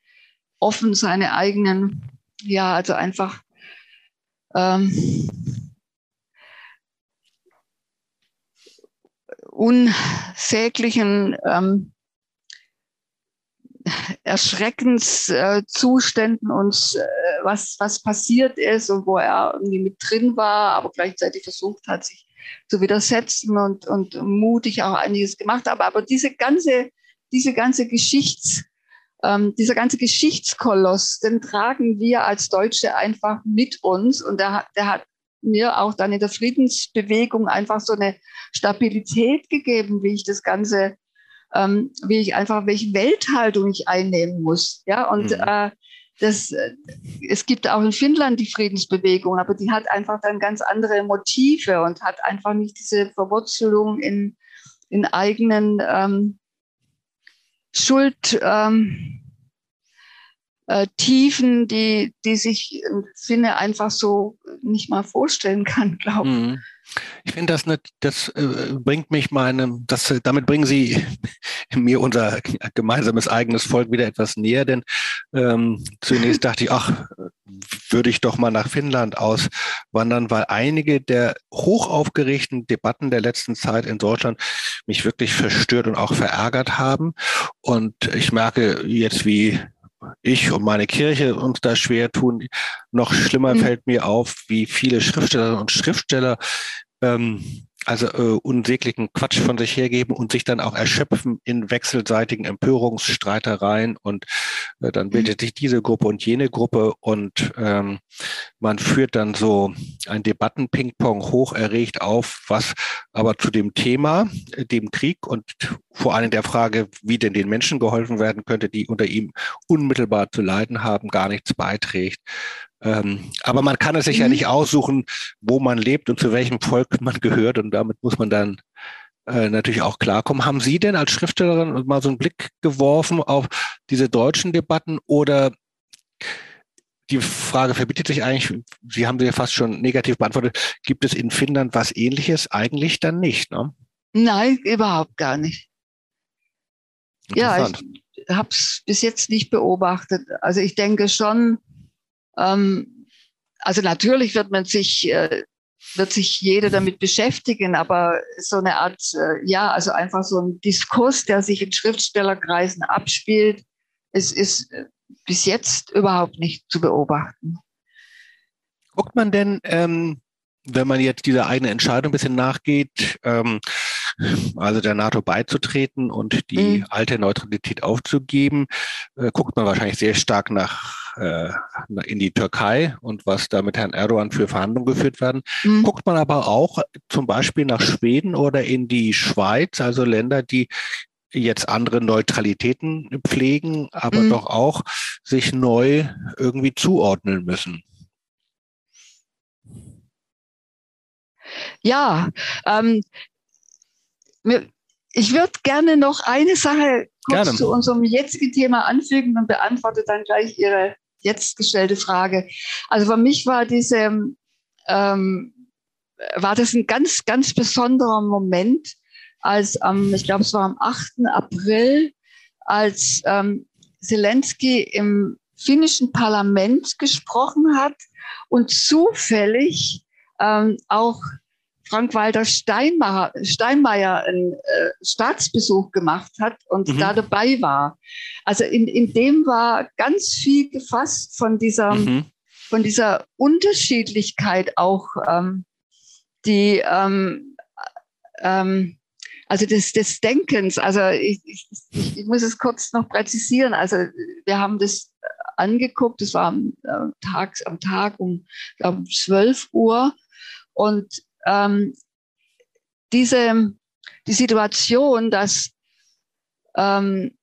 offen seine eigenen, ja, also einfach ähm, unsäglichen ähm, Erschreckenszuständen äh, uns, äh, was, was passiert ist und wo er irgendwie mit drin war, aber gleichzeitig versucht hat, sich zu widersetzen und, und mutig auch einiges gemacht habe. Aber diese ganze, diese ganze Geschichts, ähm, dieser ganze Geschichtskoloss, den tragen wir als Deutsche einfach mit uns und der, der hat mir auch dann in der Friedensbewegung einfach so eine Stabilität gegeben, wie ich das Ganze, ähm, wie ich einfach, welche Welthaltung ich einnehmen muss. Ja, und mhm. äh, das, äh, es gibt auch in Finnland die Friedensbewegung, aber die hat einfach dann ganz andere Motive und hat einfach nicht diese Verwurzelung in, in eigenen ähm, Schuld. Ähm, äh, Tiefen, die, die sich Finne einfach so nicht mal vorstellen kann, glaube ich. Mhm. Ich finde, das, nicht, das äh, bringt mich meine, das, damit bringen Sie <laughs> mir unser gemeinsames eigenes Volk wieder etwas näher, denn ähm, zunächst dachte ich, ach, würde ich doch mal nach Finnland auswandern, weil einige der hochaufgeregten Debatten der letzten Zeit in Deutschland mich wirklich verstört und auch verärgert haben. Und ich merke jetzt, wie ich und meine Kirche uns da schwer tun. Noch schlimmer mhm. fällt mir auf, wie viele Schriftstellerinnen und Schriftsteller ähm, also äh, unsäglichen Quatsch von sich hergeben und sich dann auch erschöpfen in wechselseitigen Empörungsstreitereien und äh, dann mhm. bildet sich diese Gruppe und jene Gruppe und ähm, man führt dann so ein Debatten-Ping-Pong hoch erregt auf, was aber zu dem Thema, äh, dem Krieg und vor allem der Frage, wie denn den Menschen geholfen werden könnte, die unter ihm unmittelbar zu leiden haben, gar nichts beiträgt. Ähm, aber man kann es sich mhm. ja nicht aussuchen, wo man lebt und zu welchem Volk man gehört. Und damit muss man dann äh, natürlich auch klarkommen. Haben Sie denn als Schriftstellerin mal so einen Blick geworfen auf diese deutschen Debatten oder die Frage verbietet sich eigentlich, Sie haben sie ja fast schon negativ beantwortet, gibt es in Finnland was ähnliches? Eigentlich dann nicht, ne? Nein, überhaupt gar nicht. Ja, ich habe es bis jetzt nicht beobachtet. Also ich denke schon, ähm, also natürlich wird man sich, äh, wird sich jeder damit beschäftigen, aber so eine Art, äh, ja, also einfach so ein Diskurs, der sich in Schriftstellerkreisen abspielt, es ist äh, bis jetzt überhaupt nicht zu beobachten. Guckt man denn, ähm, wenn man jetzt dieser eigenen Entscheidung ein bisschen nachgeht, ähm, also der NATO beizutreten und die mhm. alte Neutralität aufzugeben, äh, guckt man wahrscheinlich sehr stark nach äh, in die Türkei und was da mit Herrn Erdogan für Verhandlungen geführt werden. Mhm. Guckt man aber auch zum Beispiel nach Schweden oder in die Schweiz, also Länder, die jetzt andere Neutralitäten pflegen, aber mhm. doch auch sich neu irgendwie zuordnen müssen. Ja, ähm, ich würde gerne noch eine Sache kurz gerne. zu unserem jetzigen Thema anfügen und beantworte dann gleich Ihre jetzt gestellte Frage. Also für mich war diese, ähm, war das ein ganz, ganz besonderer Moment, als am, ich glaube, es war am 8. April, als ähm, Zelensky im finnischen Parlament gesprochen hat und zufällig ähm, auch Frank-Walter Steinmeier, Steinmeier einen äh, Staatsbesuch gemacht hat und mhm. da dabei war. Also in, in dem war ganz viel gefasst von dieser, mhm. von dieser Unterschiedlichkeit auch, ähm, die, ähm, ähm, also des, des Denkens. Also ich, ich, ich, muss es kurz noch präzisieren. Also wir haben das angeguckt, das war am, äh, Tag, am Tag um, um 12 Uhr. Und ähm, diese, die Situation, dass ähm,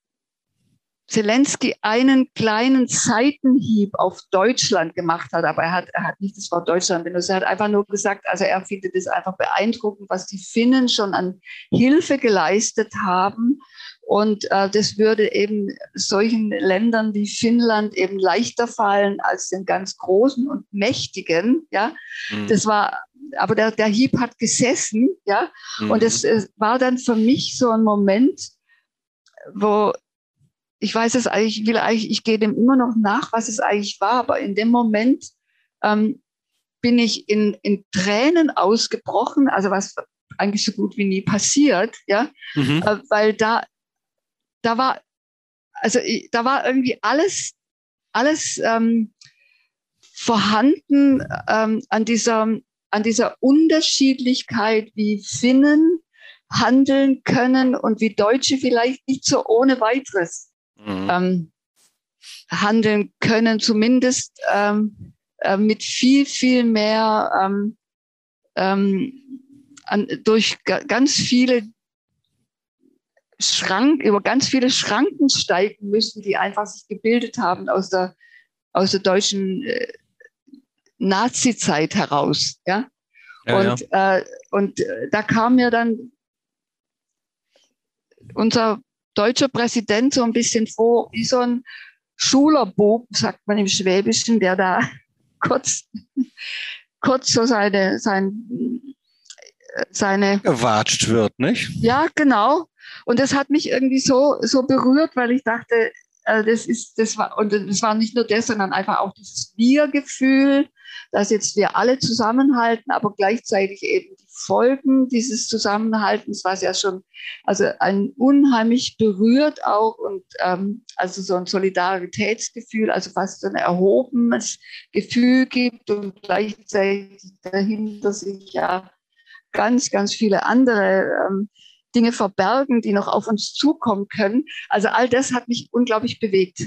Zelensky einen kleinen Seitenhieb auf Deutschland gemacht hat, aber er hat, er hat nicht das Wort Deutschland benutzt, er hat einfach nur gesagt, also er findet es einfach beeindruckend, was die Finnen schon an Hilfe geleistet haben. Und äh, das würde eben solchen Ländern wie Finnland eben leichter fallen als den ganz großen und mächtigen. Ja, mhm. das war aber der, der Hieb hat gesessen, ja. Mhm. Und es, es war dann für mich so ein Moment, wo ich weiß es eigentlich, ich will eigentlich, ich gehe dem immer noch nach, was es eigentlich war, aber in dem Moment ähm, bin ich in, in Tränen ausgebrochen, also was eigentlich so gut wie nie passiert, ja, mhm. äh, weil da, da war, also da war irgendwie alles, alles ähm, vorhanden ähm, an dieser an dieser Unterschiedlichkeit, wie Finnen handeln können und wie Deutsche vielleicht nicht so ohne weiteres mhm. ähm, handeln können, zumindest ähm, äh, mit viel, viel mehr ähm, ähm an, durch ganz viele Schrank, über ganz viele Schranken steigen müssen, die einfach sich gebildet haben aus der, aus der deutschen äh, Nazi-Zeit heraus. Ja? ja und, ja. Äh, und äh, da kam mir dann unser deutscher Präsident so ein bisschen vor, wie so ein Schulerbub, sagt man im Schwäbischen, der da <laughs> kurz, kurz so seine, sein, seine. Gewatscht wird, nicht? Ja, genau. Und das hat mich irgendwie so, so berührt, weil ich dachte, äh, das ist, das war, und das war nicht nur das, sondern einfach auch dieses Wir-Gefühl, dass jetzt wir alle zusammenhalten, aber gleichzeitig eben die Folgen dieses Zusammenhaltens, was ja schon, also ein unheimlich berührt auch und ähm, also so ein Solidaritätsgefühl, also fast so ein erhobenes Gefühl gibt und gleichzeitig dahinter sich ja ganz, ganz viele andere ähm, Dinge verbergen, die noch auf uns zukommen können. Also all das hat mich unglaublich bewegt.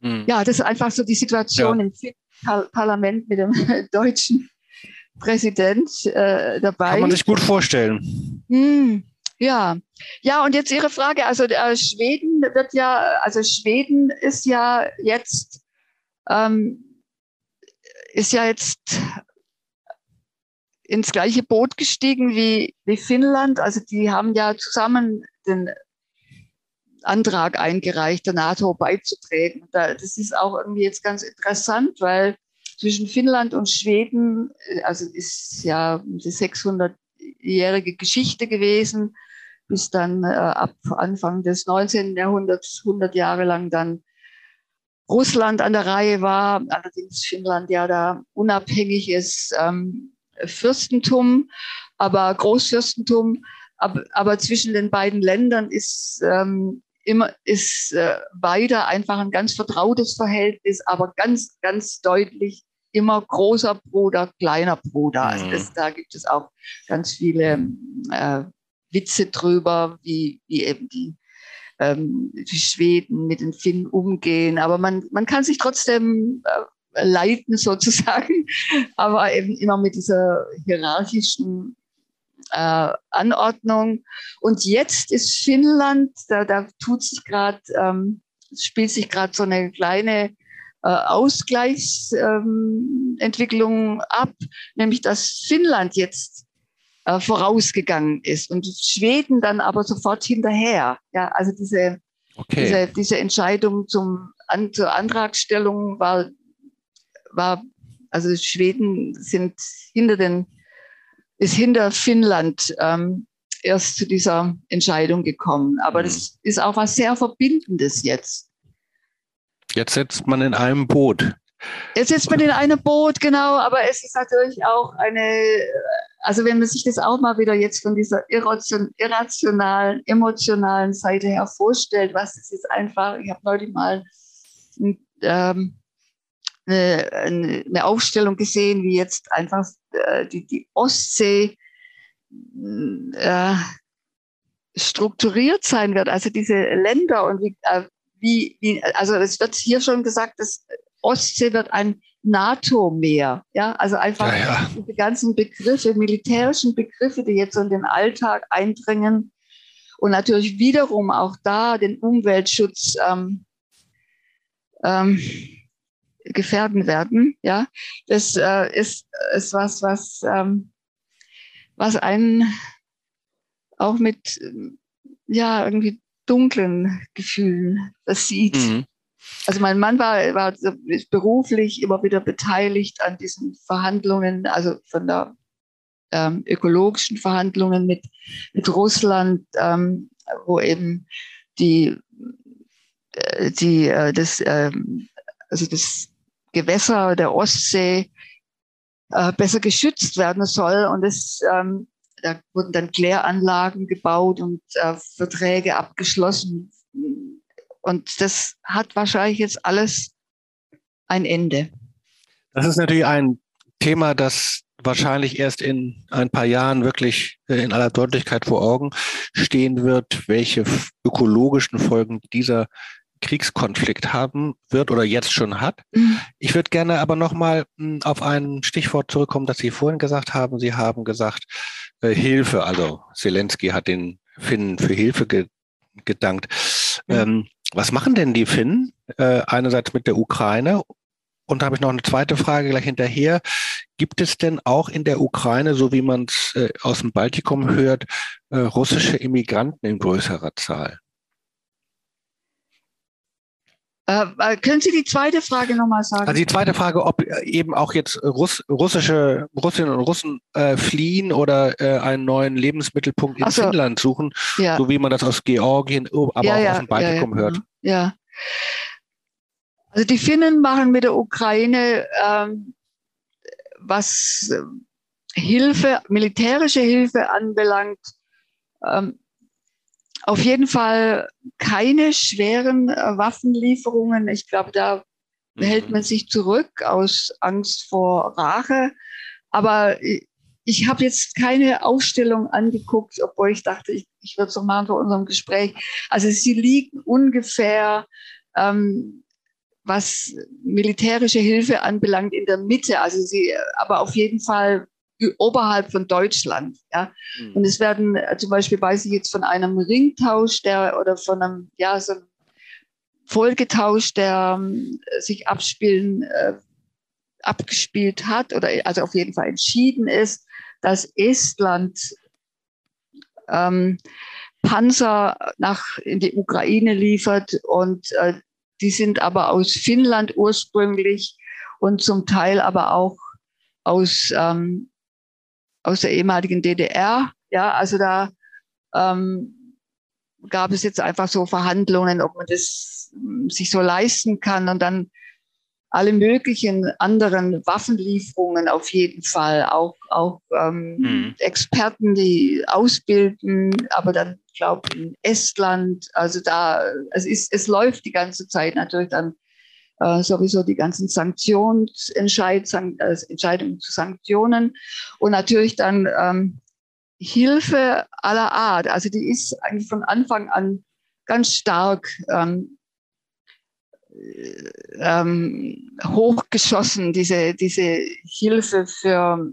Mhm. Ja, das ist einfach so die Situation ja. im Par Parlament mit dem <laughs> deutschen Präsident äh, dabei. Kann man sich gut vorstellen. Mhm. Ja, ja, und jetzt Ihre Frage. Also äh, Schweden wird ja, also Schweden ist ja jetzt ähm, ist ja jetzt ins gleiche Boot gestiegen wie, wie Finnland. Also die haben ja zusammen den Antrag eingereicht, der NATO beizutreten. Das ist auch irgendwie jetzt ganz interessant, weil zwischen Finnland und Schweden, äh, also ist ja die 600-jährige Geschichte gewesen, bis dann äh, ab Anfang des 19. Jahrhunderts 100 Jahre lang dann Russland an der Reihe war, allerdings Finnland ja da unabhängiges ähm, Fürstentum, aber Großfürstentum. Aber, aber, zwischen den beiden Ländern ist ähm, immer ist äh, weiter einfach ein ganz vertrautes Verhältnis, aber ganz, ganz deutlich immer großer Bruder, kleiner Bruder. Also das, da gibt es auch ganz viele äh, Witze drüber, wie, wie eben die, ähm, die Schweden mit den Finnen umgehen. Aber man, man kann sich trotzdem äh, leiten sozusagen, <laughs> aber eben immer mit dieser hierarchischen äh, Anordnung. Und jetzt ist Finnland, da, da tut sich gerade, ähm, spielt sich gerade so eine kleine äh, Ausgleichsentwicklung ähm, ab, nämlich dass Finnland jetzt äh, vorausgegangen ist und Schweden dann aber sofort hinterher. Ja, also diese, okay. diese, diese Entscheidung zum, an, zur Antragstellung war, war, also Schweden sind hinter den ist hinter Finnland ähm, erst zu dieser Entscheidung gekommen. Aber mhm. das ist auch was sehr Verbindendes jetzt. Jetzt setzt man in einem Boot. Jetzt sitzt man in einem Boot, genau, aber es ist natürlich auch eine, also wenn man sich das auch mal wieder jetzt von dieser irrationalen, emotionalen Seite her vorstellt, was es ist einfach, ich habe neulich mal ähm, eine, eine, Aufstellung gesehen, wie jetzt einfach äh, die, die Ostsee äh, strukturiert sein wird, also diese Länder und wie, äh, wie, wie, also es wird hier schon gesagt, das Ostsee wird ein NATO-Meer. Ja, also einfach ja, ja. diese ganzen Begriffe, militärischen Begriffe, die jetzt in den Alltag eindringen und natürlich wiederum auch da den Umweltschutz ähm, ähm, gefährden werden. Ja, das äh, ist, ist was, was, ähm, was einen auch mit ja irgendwie dunklen Gefühlen das sieht. Mhm. Also mein Mann war, war beruflich immer wieder beteiligt an diesen Verhandlungen, also von der ähm, ökologischen Verhandlungen mit, mit Russland, ähm, wo eben die, äh, die äh, das, ähm, also das Gewässer der Ostsee äh, besser geschützt werden soll. Und es, ähm, da wurden dann Kläranlagen gebaut und äh, Verträge abgeschlossen. Und das hat wahrscheinlich jetzt alles ein Ende. Das ist natürlich ein Thema, das wahrscheinlich erst in ein paar Jahren wirklich äh, in aller Deutlichkeit vor Augen stehen wird, welche ökologischen Folgen dieser Kriegskonflikt haben wird oder jetzt schon hat. Mhm. Ich würde gerne aber nochmal hm, auf ein Stichwort zurückkommen, das Sie vorhin gesagt haben. Sie haben gesagt, äh, Hilfe, also Zelensky hat den Finnen für Hilfe ge gedankt. Mhm. Ähm, was machen denn die Finnen äh, einerseits mit der Ukraine? Und da habe ich noch eine zweite Frage gleich hinterher. Gibt es denn auch in der Ukraine, so wie man es äh, aus dem Baltikum hört, äh, russische Immigranten in größerer Zahl? Äh, äh, können Sie die zweite Frage nochmal sagen? Also die zweite Frage, ob äh, eben auch jetzt Russ, russische Russinnen und Russen äh, fliehen oder äh, einen neuen Lebensmittelpunkt in so. Finnland suchen, ja. so wie man das aus Georgien, oh, aber ja, auch ja, aus dem Baltikum hört. Ja. Also die Finnen machen mit der Ukraine ähm, was Hilfe, militärische Hilfe anbelangt, ähm, auf jeden Fall keine schweren äh, Waffenlieferungen. Ich glaube, da mhm. hält man sich zurück aus Angst vor Rache. Aber ich habe jetzt keine Aufstellung angeguckt, obwohl ich dachte, ich, ich würde es noch machen vor unserem Gespräch. Also sie liegen ungefähr, ähm, was militärische Hilfe anbelangt, in der Mitte. Also sie, aber auf jeden Fall oberhalb von Deutschland. Ja? Mhm. Und es werden äh, zum Beispiel, weiß ich jetzt von einem Ringtausch, der oder von einem, ja, so einem Folgetausch, der äh, sich abspielen, äh, abgespielt hat oder also auf jeden Fall entschieden ist, dass Estland ähm, Panzer nach in die Ukraine liefert und äh, die sind aber aus Finnland ursprünglich und zum Teil aber auch aus, ähm, aus der ehemaligen DDR. Ja, also da ähm, gab es jetzt einfach so Verhandlungen, ob man das hm, sich so leisten kann und dann alle möglichen anderen Waffenlieferungen auf jeden Fall, auch, auch ähm, mhm. Experten, die ausbilden, aber dann, glaube ich, in Estland, also da, es, ist, es läuft die ganze Zeit natürlich dann äh, sowieso die ganzen Sanktionsentscheidungen äh, zu Sanktionen und natürlich dann ähm, Hilfe aller Art. Also die ist eigentlich von Anfang an ganz stark ähm, ähm, hochgeschossen, diese, diese Hilfe für,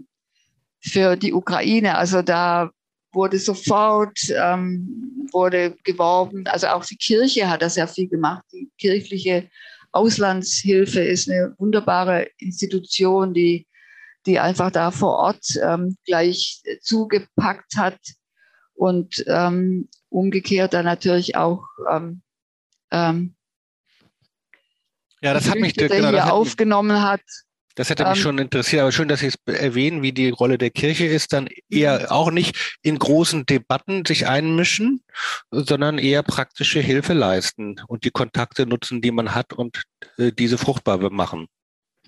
für die Ukraine. Also da wurde sofort ähm, wurde geworben, also auch die Kirche hat da sehr viel gemacht. Die kirchliche Auslandshilfe ist eine wunderbare Institution, die, die einfach da vor Ort ähm, gleich zugepackt hat und ähm, umgekehrt dann natürlich auch ähm, ähm ja, das hat mich genau, das hat aufgenommen hat. Das hätte mich ähm, schon interessiert, aber schön, dass Sie es erwähnen, wie die Rolle der Kirche ist, dann eher mhm. auch nicht in großen Debatten sich einmischen, sondern eher praktische Hilfe leisten und die Kontakte nutzen, die man hat und äh, diese fruchtbar machen.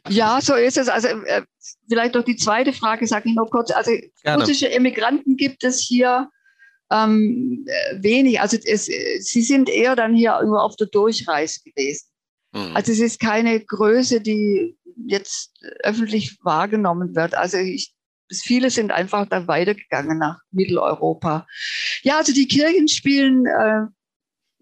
Ja, so ist es. Also äh, vielleicht noch die zweite Frage, sage ich noch kurz. Also Gerne. russische Emigranten gibt es hier ähm, äh, wenig. Also es, äh, sie sind eher dann hier nur auf der Durchreise gewesen. Mhm. Also es ist keine Größe, die jetzt öffentlich wahrgenommen wird. Also ich, viele sind einfach dann weitergegangen nach Mitteleuropa. Ja, also die Kirchen spielen äh,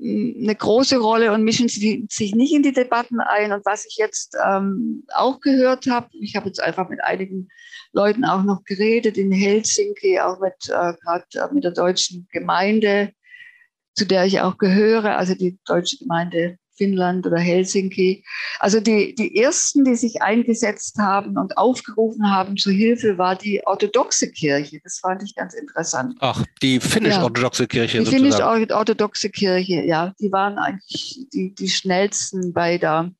eine große Rolle und mischen sich nicht in die Debatten ein. Und was ich jetzt ähm, auch gehört habe, ich habe jetzt einfach mit einigen Leuten auch noch geredet in Helsinki, auch mit äh, gerade äh, mit der deutschen Gemeinde, zu der ich auch gehöre, also die deutsche Gemeinde Finnland oder Helsinki. Also die, die ersten, die sich eingesetzt haben und aufgerufen haben zur Hilfe, war die orthodoxe Kirche. Das fand ich ganz interessant. Ach, die finnisch-orthodoxe Kirche. Die finnisch-orthodoxe Kirche, ja. Die waren eigentlich die, die schnellsten bei der,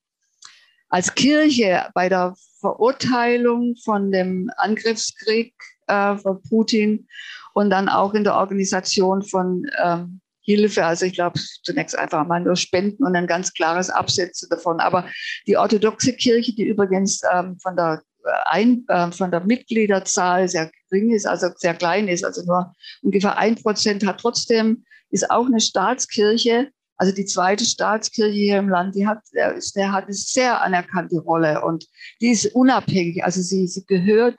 als Kirche bei der Verurteilung von dem Angriffskrieg äh, von Putin und dann auch in der Organisation von ähm, Hilfe. Also ich glaube, zunächst einfach mal nur Spenden und ein ganz klares Absetzen davon. Aber die orthodoxe Kirche, die übrigens ähm, von der äh, ein, äh, von der Mitgliederzahl sehr gering ist, also sehr klein ist, also nur ungefähr ein Prozent hat trotzdem, ist auch eine Staatskirche, also die zweite Staatskirche hier im Land, die hat, der, der hat eine sehr anerkannte Rolle und die ist unabhängig, also sie, sie gehört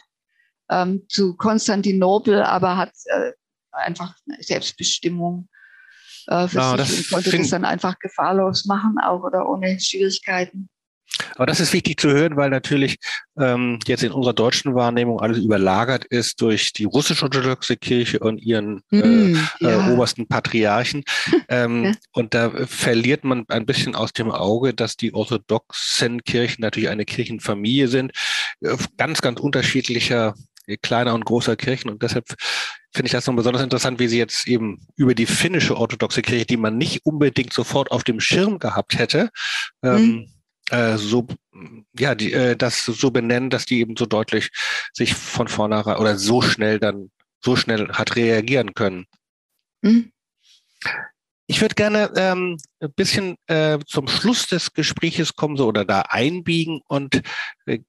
ähm, zu Konstantinopel, aber hat äh, einfach Selbstbestimmung äh, für ja, sich und konnte das dann einfach gefahrlos machen, auch oder ohne Schwierigkeiten. Aber das ist wichtig zu hören, weil natürlich ähm, jetzt in unserer deutschen Wahrnehmung alles überlagert ist durch die russisch-orthodoxe Kirche und ihren mm, äh, ja. äh, obersten Patriarchen. Ähm, <laughs> ja. Und da verliert man ein bisschen aus dem Auge, dass die orthodoxen Kirchen natürlich eine Kirchenfamilie sind, äh, ganz, ganz unterschiedlicher kleiner und großer Kirchen. Und deshalb finde ich das noch besonders interessant, wie Sie jetzt eben über die finnische orthodoxe Kirche, die man nicht unbedingt sofort auf dem Schirm gehabt hätte, ähm, mhm. äh, so ja, die, äh, das so benennen, dass die eben so deutlich sich von vornherein oder so schnell dann so schnell hat reagieren können. Mhm. Ich würde gerne ähm, ein bisschen äh, zum Schluss des Gespräches kommen so, oder da einbiegen und äh,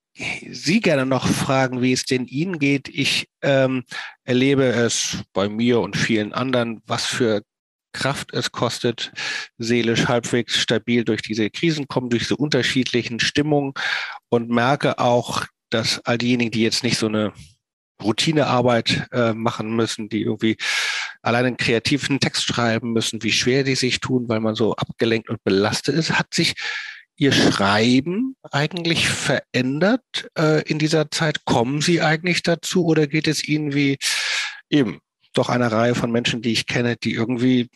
Sie gerne noch fragen, wie es denn Ihnen geht. Ich ähm, erlebe es bei mir und vielen anderen, was für Kraft es kostet, seelisch halbwegs stabil durch diese Krisen kommen, durch diese unterschiedlichen Stimmungen und merke auch, dass all diejenigen, die jetzt nicht so eine Routinearbeit äh, machen müssen, die irgendwie allein einen kreativen Text schreiben müssen, wie schwer die sich tun, weil man so abgelenkt und belastet ist, hat sich Ihr Schreiben eigentlich verändert äh, in dieser Zeit? Kommen Sie eigentlich dazu oder geht es Ihnen wie eben doch einer Reihe von Menschen, die ich kenne, die irgendwie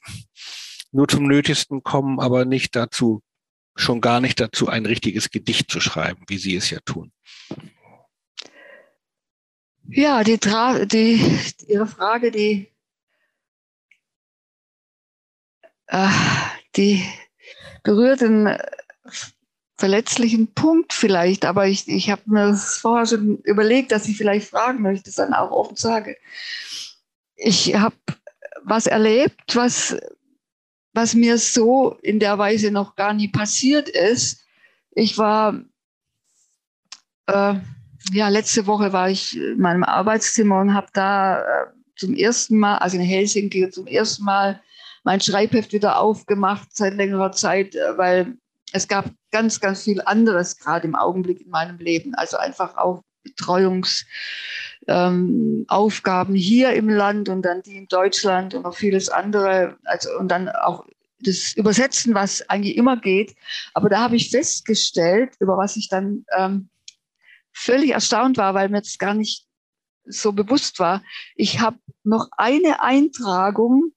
nur zum Nötigsten kommen, aber nicht dazu, schon gar nicht dazu, ein richtiges Gedicht zu schreiben, wie Sie es ja tun? Ja, die, Tra die Ihre Frage, die, äh, die berührt einen verletzlichen Punkt vielleicht, aber ich, ich habe mir das vorher schon überlegt, dass ich vielleicht fragen möchte, das dann auch offen sage. Ich habe was erlebt, was, was mir so in der Weise noch gar nie passiert ist. Ich war äh, ja, letzte Woche war ich in meinem Arbeitszimmer und habe da äh, zum ersten Mal, also in Helsinki, zum ersten Mal mein Schreibheft wieder aufgemaft seit längerer Zeit, äh, weil es gab ganz, ganz viel anderes gerade im Augenblick in meinem Leben. Also einfach auch Betreuungsaufgaben ähm, hier im Land und dann die in Deutschland und noch vieles andere. Also und dann auch das Übersetzen, was eigentlich immer geht. Aber da habe ich festgestellt, über was ich dann ähm, völlig erstaunt war, weil mir das gar nicht so bewusst war. Ich habe noch eine Eintragung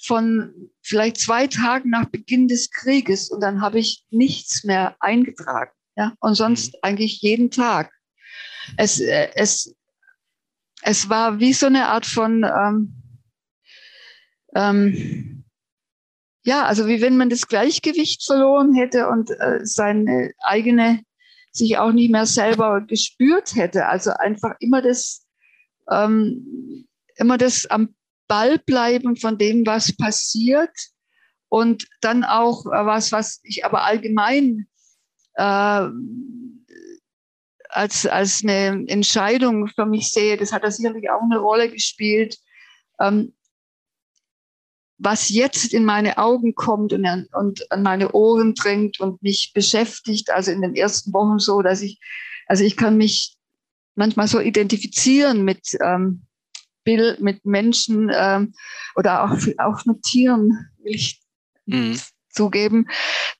von vielleicht zwei Tagen nach Beginn des Krieges und dann habe ich nichts mehr eingetragen. Ja? Und sonst mhm. eigentlich jeden Tag. Es, äh, es, es war wie so eine Art von, ähm, ähm, ja, also wie wenn man das Gleichgewicht verloren hätte und äh, seine eigene sich auch nicht mehr selber gespürt hätte. Also einfach immer das, ähm, immer das am Ball bleiben von dem, was passiert. Und dann auch äh, was, was ich aber allgemein äh, als, als eine Entscheidung für mich sehe, das hat da sicherlich auch eine Rolle gespielt, ähm, was jetzt in meine Augen kommt und an, und an meine Ohren dringt und mich beschäftigt, also in den ersten Wochen so, dass ich, also ich kann mich manchmal so identifizieren mit, ähm, Bild, mit Menschen ähm, oder auch, auch mit Tieren, will ich mhm. zugeben,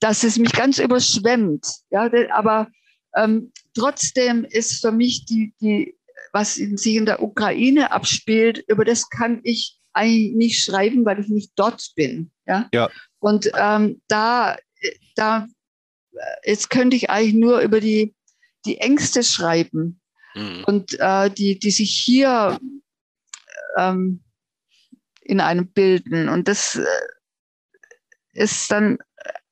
dass es mich ganz überschwemmt. Ja, aber ähm, trotzdem ist für mich die, die, was sich in der Ukraine abspielt, über das kann ich eigentlich nicht schreiben, weil ich nicht dort bin. Ja. ja. Und ähm, da, da, jetzt könnte ich eigentlich nur über die, die Ängste schreiben mhm. und äh, die, die sich hier ähm, in einem bilden. Und das äh, ist dann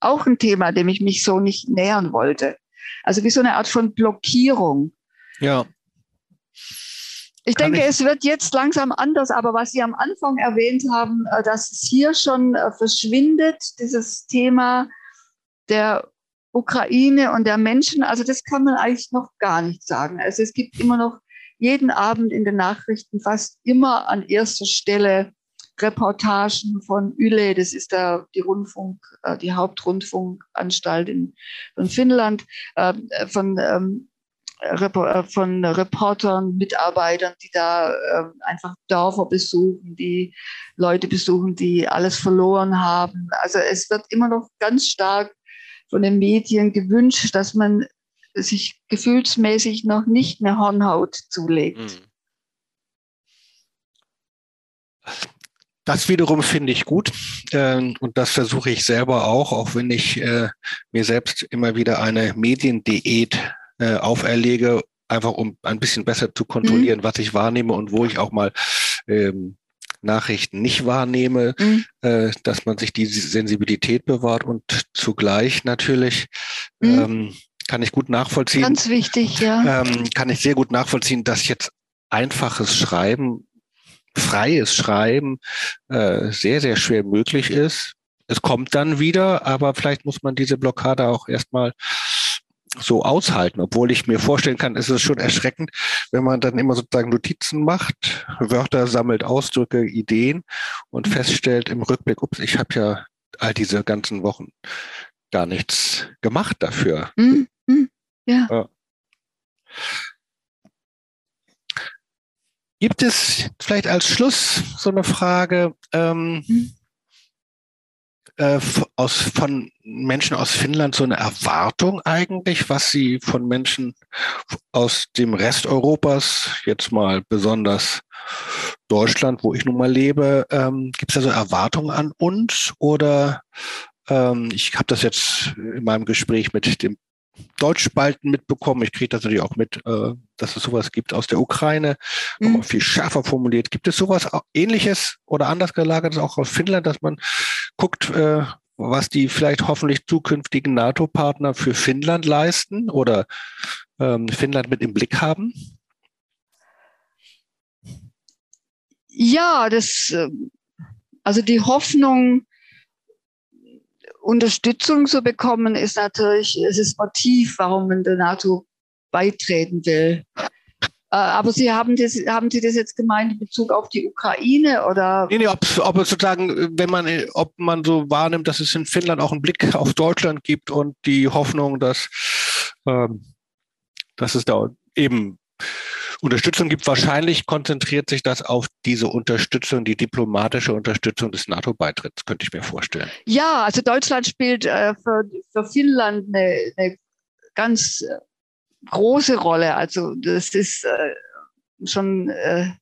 auch ein Thema, dem ich mich so nicht nähern wollte. Also wie so eine Art von Blockierung. Ja. Ich Kann denke, ich? es wird jetzt langsam anders, aber was Sie am Anfang erwähnt haben, äh, dass es hier schon äh, verschwindet, dieses Thema der Ukraine und der Menschen, also das kann man eigentlich noch gar nicht sagen. Also es gibt immer noch jeden Abend in den Nachrichten fast immer an erster Stelle Reportagen von Yle, das ist da die Rundfunk, äh, die Hauptrundfunkanstalt in, in Finnland, von ähm, äh, von Reportern, Mitarbeitern, die da äh, einfach Dörfer besuchen, die Leute besuchen, die alles verloren haben. Also es wird immer noch ganz stark von den Medien gewünscht, dass man sich gefühlsmäßig noch nicht eine Hornhaut zulegt. Hm. Das wiederum finde ich gut äh, und das versuche ich selber auch, auch wenn ich äh, mir selbst immer wieder eine Mediendiät äh, auferlege, einfach um ein bisschen besser zu kontrollieren, mhm. was ich wahrnehme und wo ich auch mal ähm, Nachrichten nicht wahrnehme, mhm. äh, dass man sich die Sensibilität bewahrt und zugleich natürlich mhm. ähm, kann ich gut nachvollziehen. Ganz wichtig, ja. Ähm, kann ich sehr gut nachvollziehen, dass jetzt einfaches Schreiben, freies Schreiben äh, sehr, sehr schwer möglich ist. Es kommt dann wieder, aber vielleicht muss man diese Blockade auch erstmal so aushalten, obwohl ich mir vorstellen kann, ist es schon erschreckend, wenn man dann immer sozusagen Notizen macht, Wörter sammelt, Ausdrücke, Ideen und feststellt im Rückblick, ups, ich habe ja all diese ganzen Wochen gar nichts gemacht dafür. Mhm. Ja. ja. Gibt es vielleicht als Schluss so eine Frage, ähm, mhm äh, aus, von Menschen aus Finnland so eine Erwartung eigentlich, was sie von Menschen aus dem Rest Europas, jetzt mal besonders Deutschland, wo ich nun mal lebe, ähm, gibt es da so Erwartungen an uns oder ähm, ich habe das jetzt in meinem Gespräch mit dem Deutschspalten mitbekommen. Ich kriege das natürlich auch mit, äh, dass es sowas gibt aus der Ukraine, mhm. viel schärfer formuliert. Gibt es sowas ähnliches oder anders gelagertes auch aus Finnland, dass man guckt, äh, was die vielleicht hoffentlich zukünftigen NATO-Partner für Finnland leisten oder ähm, Finnland mit im Blick haben? Ja, das, ähm, also die Hoffnung, Unterstützung zu bekommen, ist natürlich, es ist Motiv, warum man der NATO beitreten will. Äh, aber Sie haben, das, haben Sie das jetzt gemeint in Bezug auf die Ukraine oder? Nee, nee, ob, ob sozusagen, wenn man, ob man so wahrnimmt, dass es in Finnland auch einen Blick auf Deutschland gibt und die Hoffnung, dass, ähm, dass es da eben Unterstützung gibt. Wahrscheinlich konzentriert sich das auf diese Unterstützung, die diplomatische Unterstützung des NATO-Beitritts, könnte ich mir vorstellen. Ja, also Deutschland spielt äh, für, für Finnland eine, eine ganz äh, große Rolle. Also das ist äh, schon äh,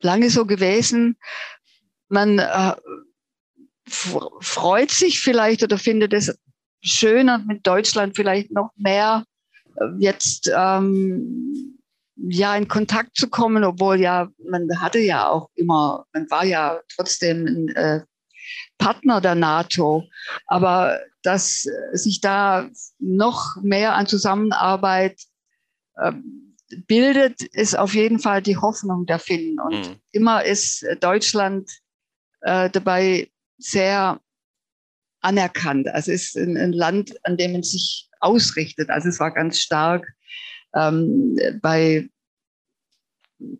lange so gewesen. Man äh, freut sich vielleicht oder findet es schöner, mit Deutschland vielleicht noch mehr äh, jetzt ähm, ja in Kontakt zu kommen, obwohl ja man hatte ja auch immer, man war ja trotzdem ein äh, Partner der NATO, aber dass sich da noch mehr an Zusammenarbeit äh, bildet, ist auf jeden Fall die Hoffnung der Finnen. Und mhm. immer ist Deutschland äh, dabei sehr anerkannt. Also es ist ein, ein, Land, an dem man sich ausrichtet. Also es war ganz stark ähm, bei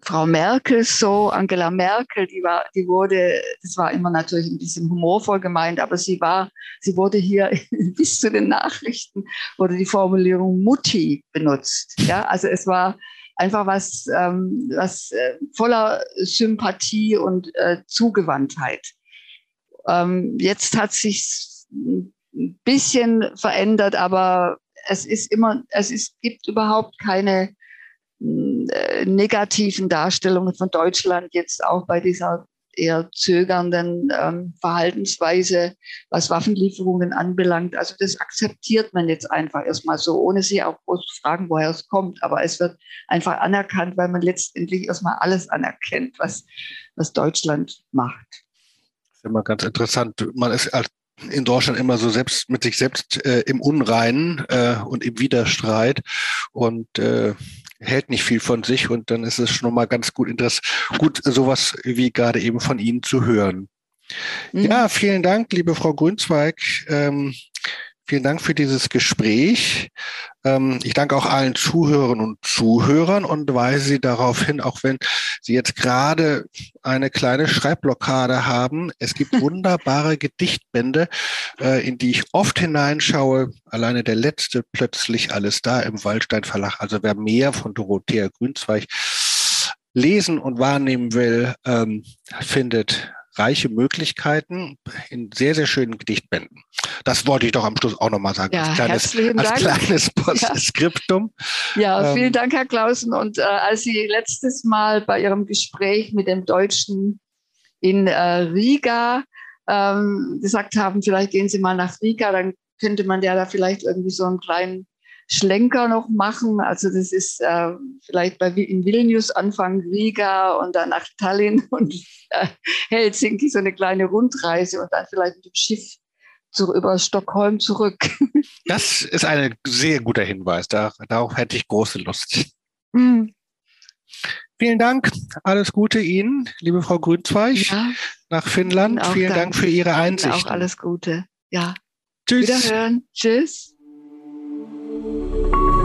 Frau Merkel so, Angela Merkel, die war, die wurde, das war immer natürlich ein bisschen humorvoll gemeint, aber sie war, sie wurde hier <laughs> bis zu den Nachrichten wurde die Formulierung Mutti benutzt. Ja, also es war einfach was, ähm, was äh, voller Sympathie und äh, Zugewandtheit. Ähm, jetzt hat sich ein bisschen verändert, aber es ist immer, es ist, gibt überhaupt keine negativen Darstellungen von Deutschland jetzt auch bei dieser eher zögernden ähm, Verhaltensweise, was Waffenlieferungen anbelangt. Also das akzeptiert man jetzt einfach erstmal so, ohne sich auch groß zu fragen, woher es kommt. Aber es wird einfach anerkannt, weil man letztendlich erstmal alles anerkennt, was, was Deutschland macht. Das ist immer ganz interessant. Man ist in Deutschland immer so selbst mit sich selbst äh, im Unreinen äh, und im Widerstreit. Und äh, hält nicht viel von sich und dann ist es schon mal ganz gut, gut sowas wie gerade eben von Ihnen zu hören. Mhm. Ja, vielen Dank, liebe Frau Grünzweig. Ähm, Vielen Dank für dieses Gespräch. Ähm, ich danke auch allen Zuhörern und Zuhörern und weise Sie darauf hin, auch wenn Sie jetzt gerade eine kleine Schreibblockade haben. Es gibt <laughs> wunderbare Gedichtbände, äh, in die ich oft hineinschaue. Alleine der letzte plötzlich alles da im Waldstein Verlag. Also wer mehr von Dorothea Grünzweig lesen und wahrnehmen will, ähm, findet reiche Möglichkeiten in sehr, sehr schönen Gedichtbänden. Das wollte ich doch am Schluss auch nochmal sagen. Ja, als kleines, als kleines <laughs> Postskriptum. Ja, ja vielen ähm, Dank, Herr Klausen. Und äh, als Sie letztes Mal bei Ihrem Gespräch mit dem Deutschen in äh, Riga ähm, gesagt haben, vielleicht gehen Sie mal nach Riga, dann könnte man ja da vielleicht irgendwie so einen kleinen Schlenker noch machen. Also das ist äh, vielleicht bei in Vilnius Anfang Riga und dann nach Tallinn <laughs> und äh, Helsinki so eine kleine Rundreise und dann vielleicht mit dem Schiff zu, über Stockholm zurück. <laughs> Das ist ein sehr guter Hinweis. Da, darauf hätte ich große Lust. Mhm. Vielen Dank. Alles Gute Ihnen, liebe Frau Grünzweig, ja. nach Finnland. Vielen Dank für Ihre Einsicht. Auch alles Gute. Ja. Tschüss. Wiederhören. Tschüss. thank you.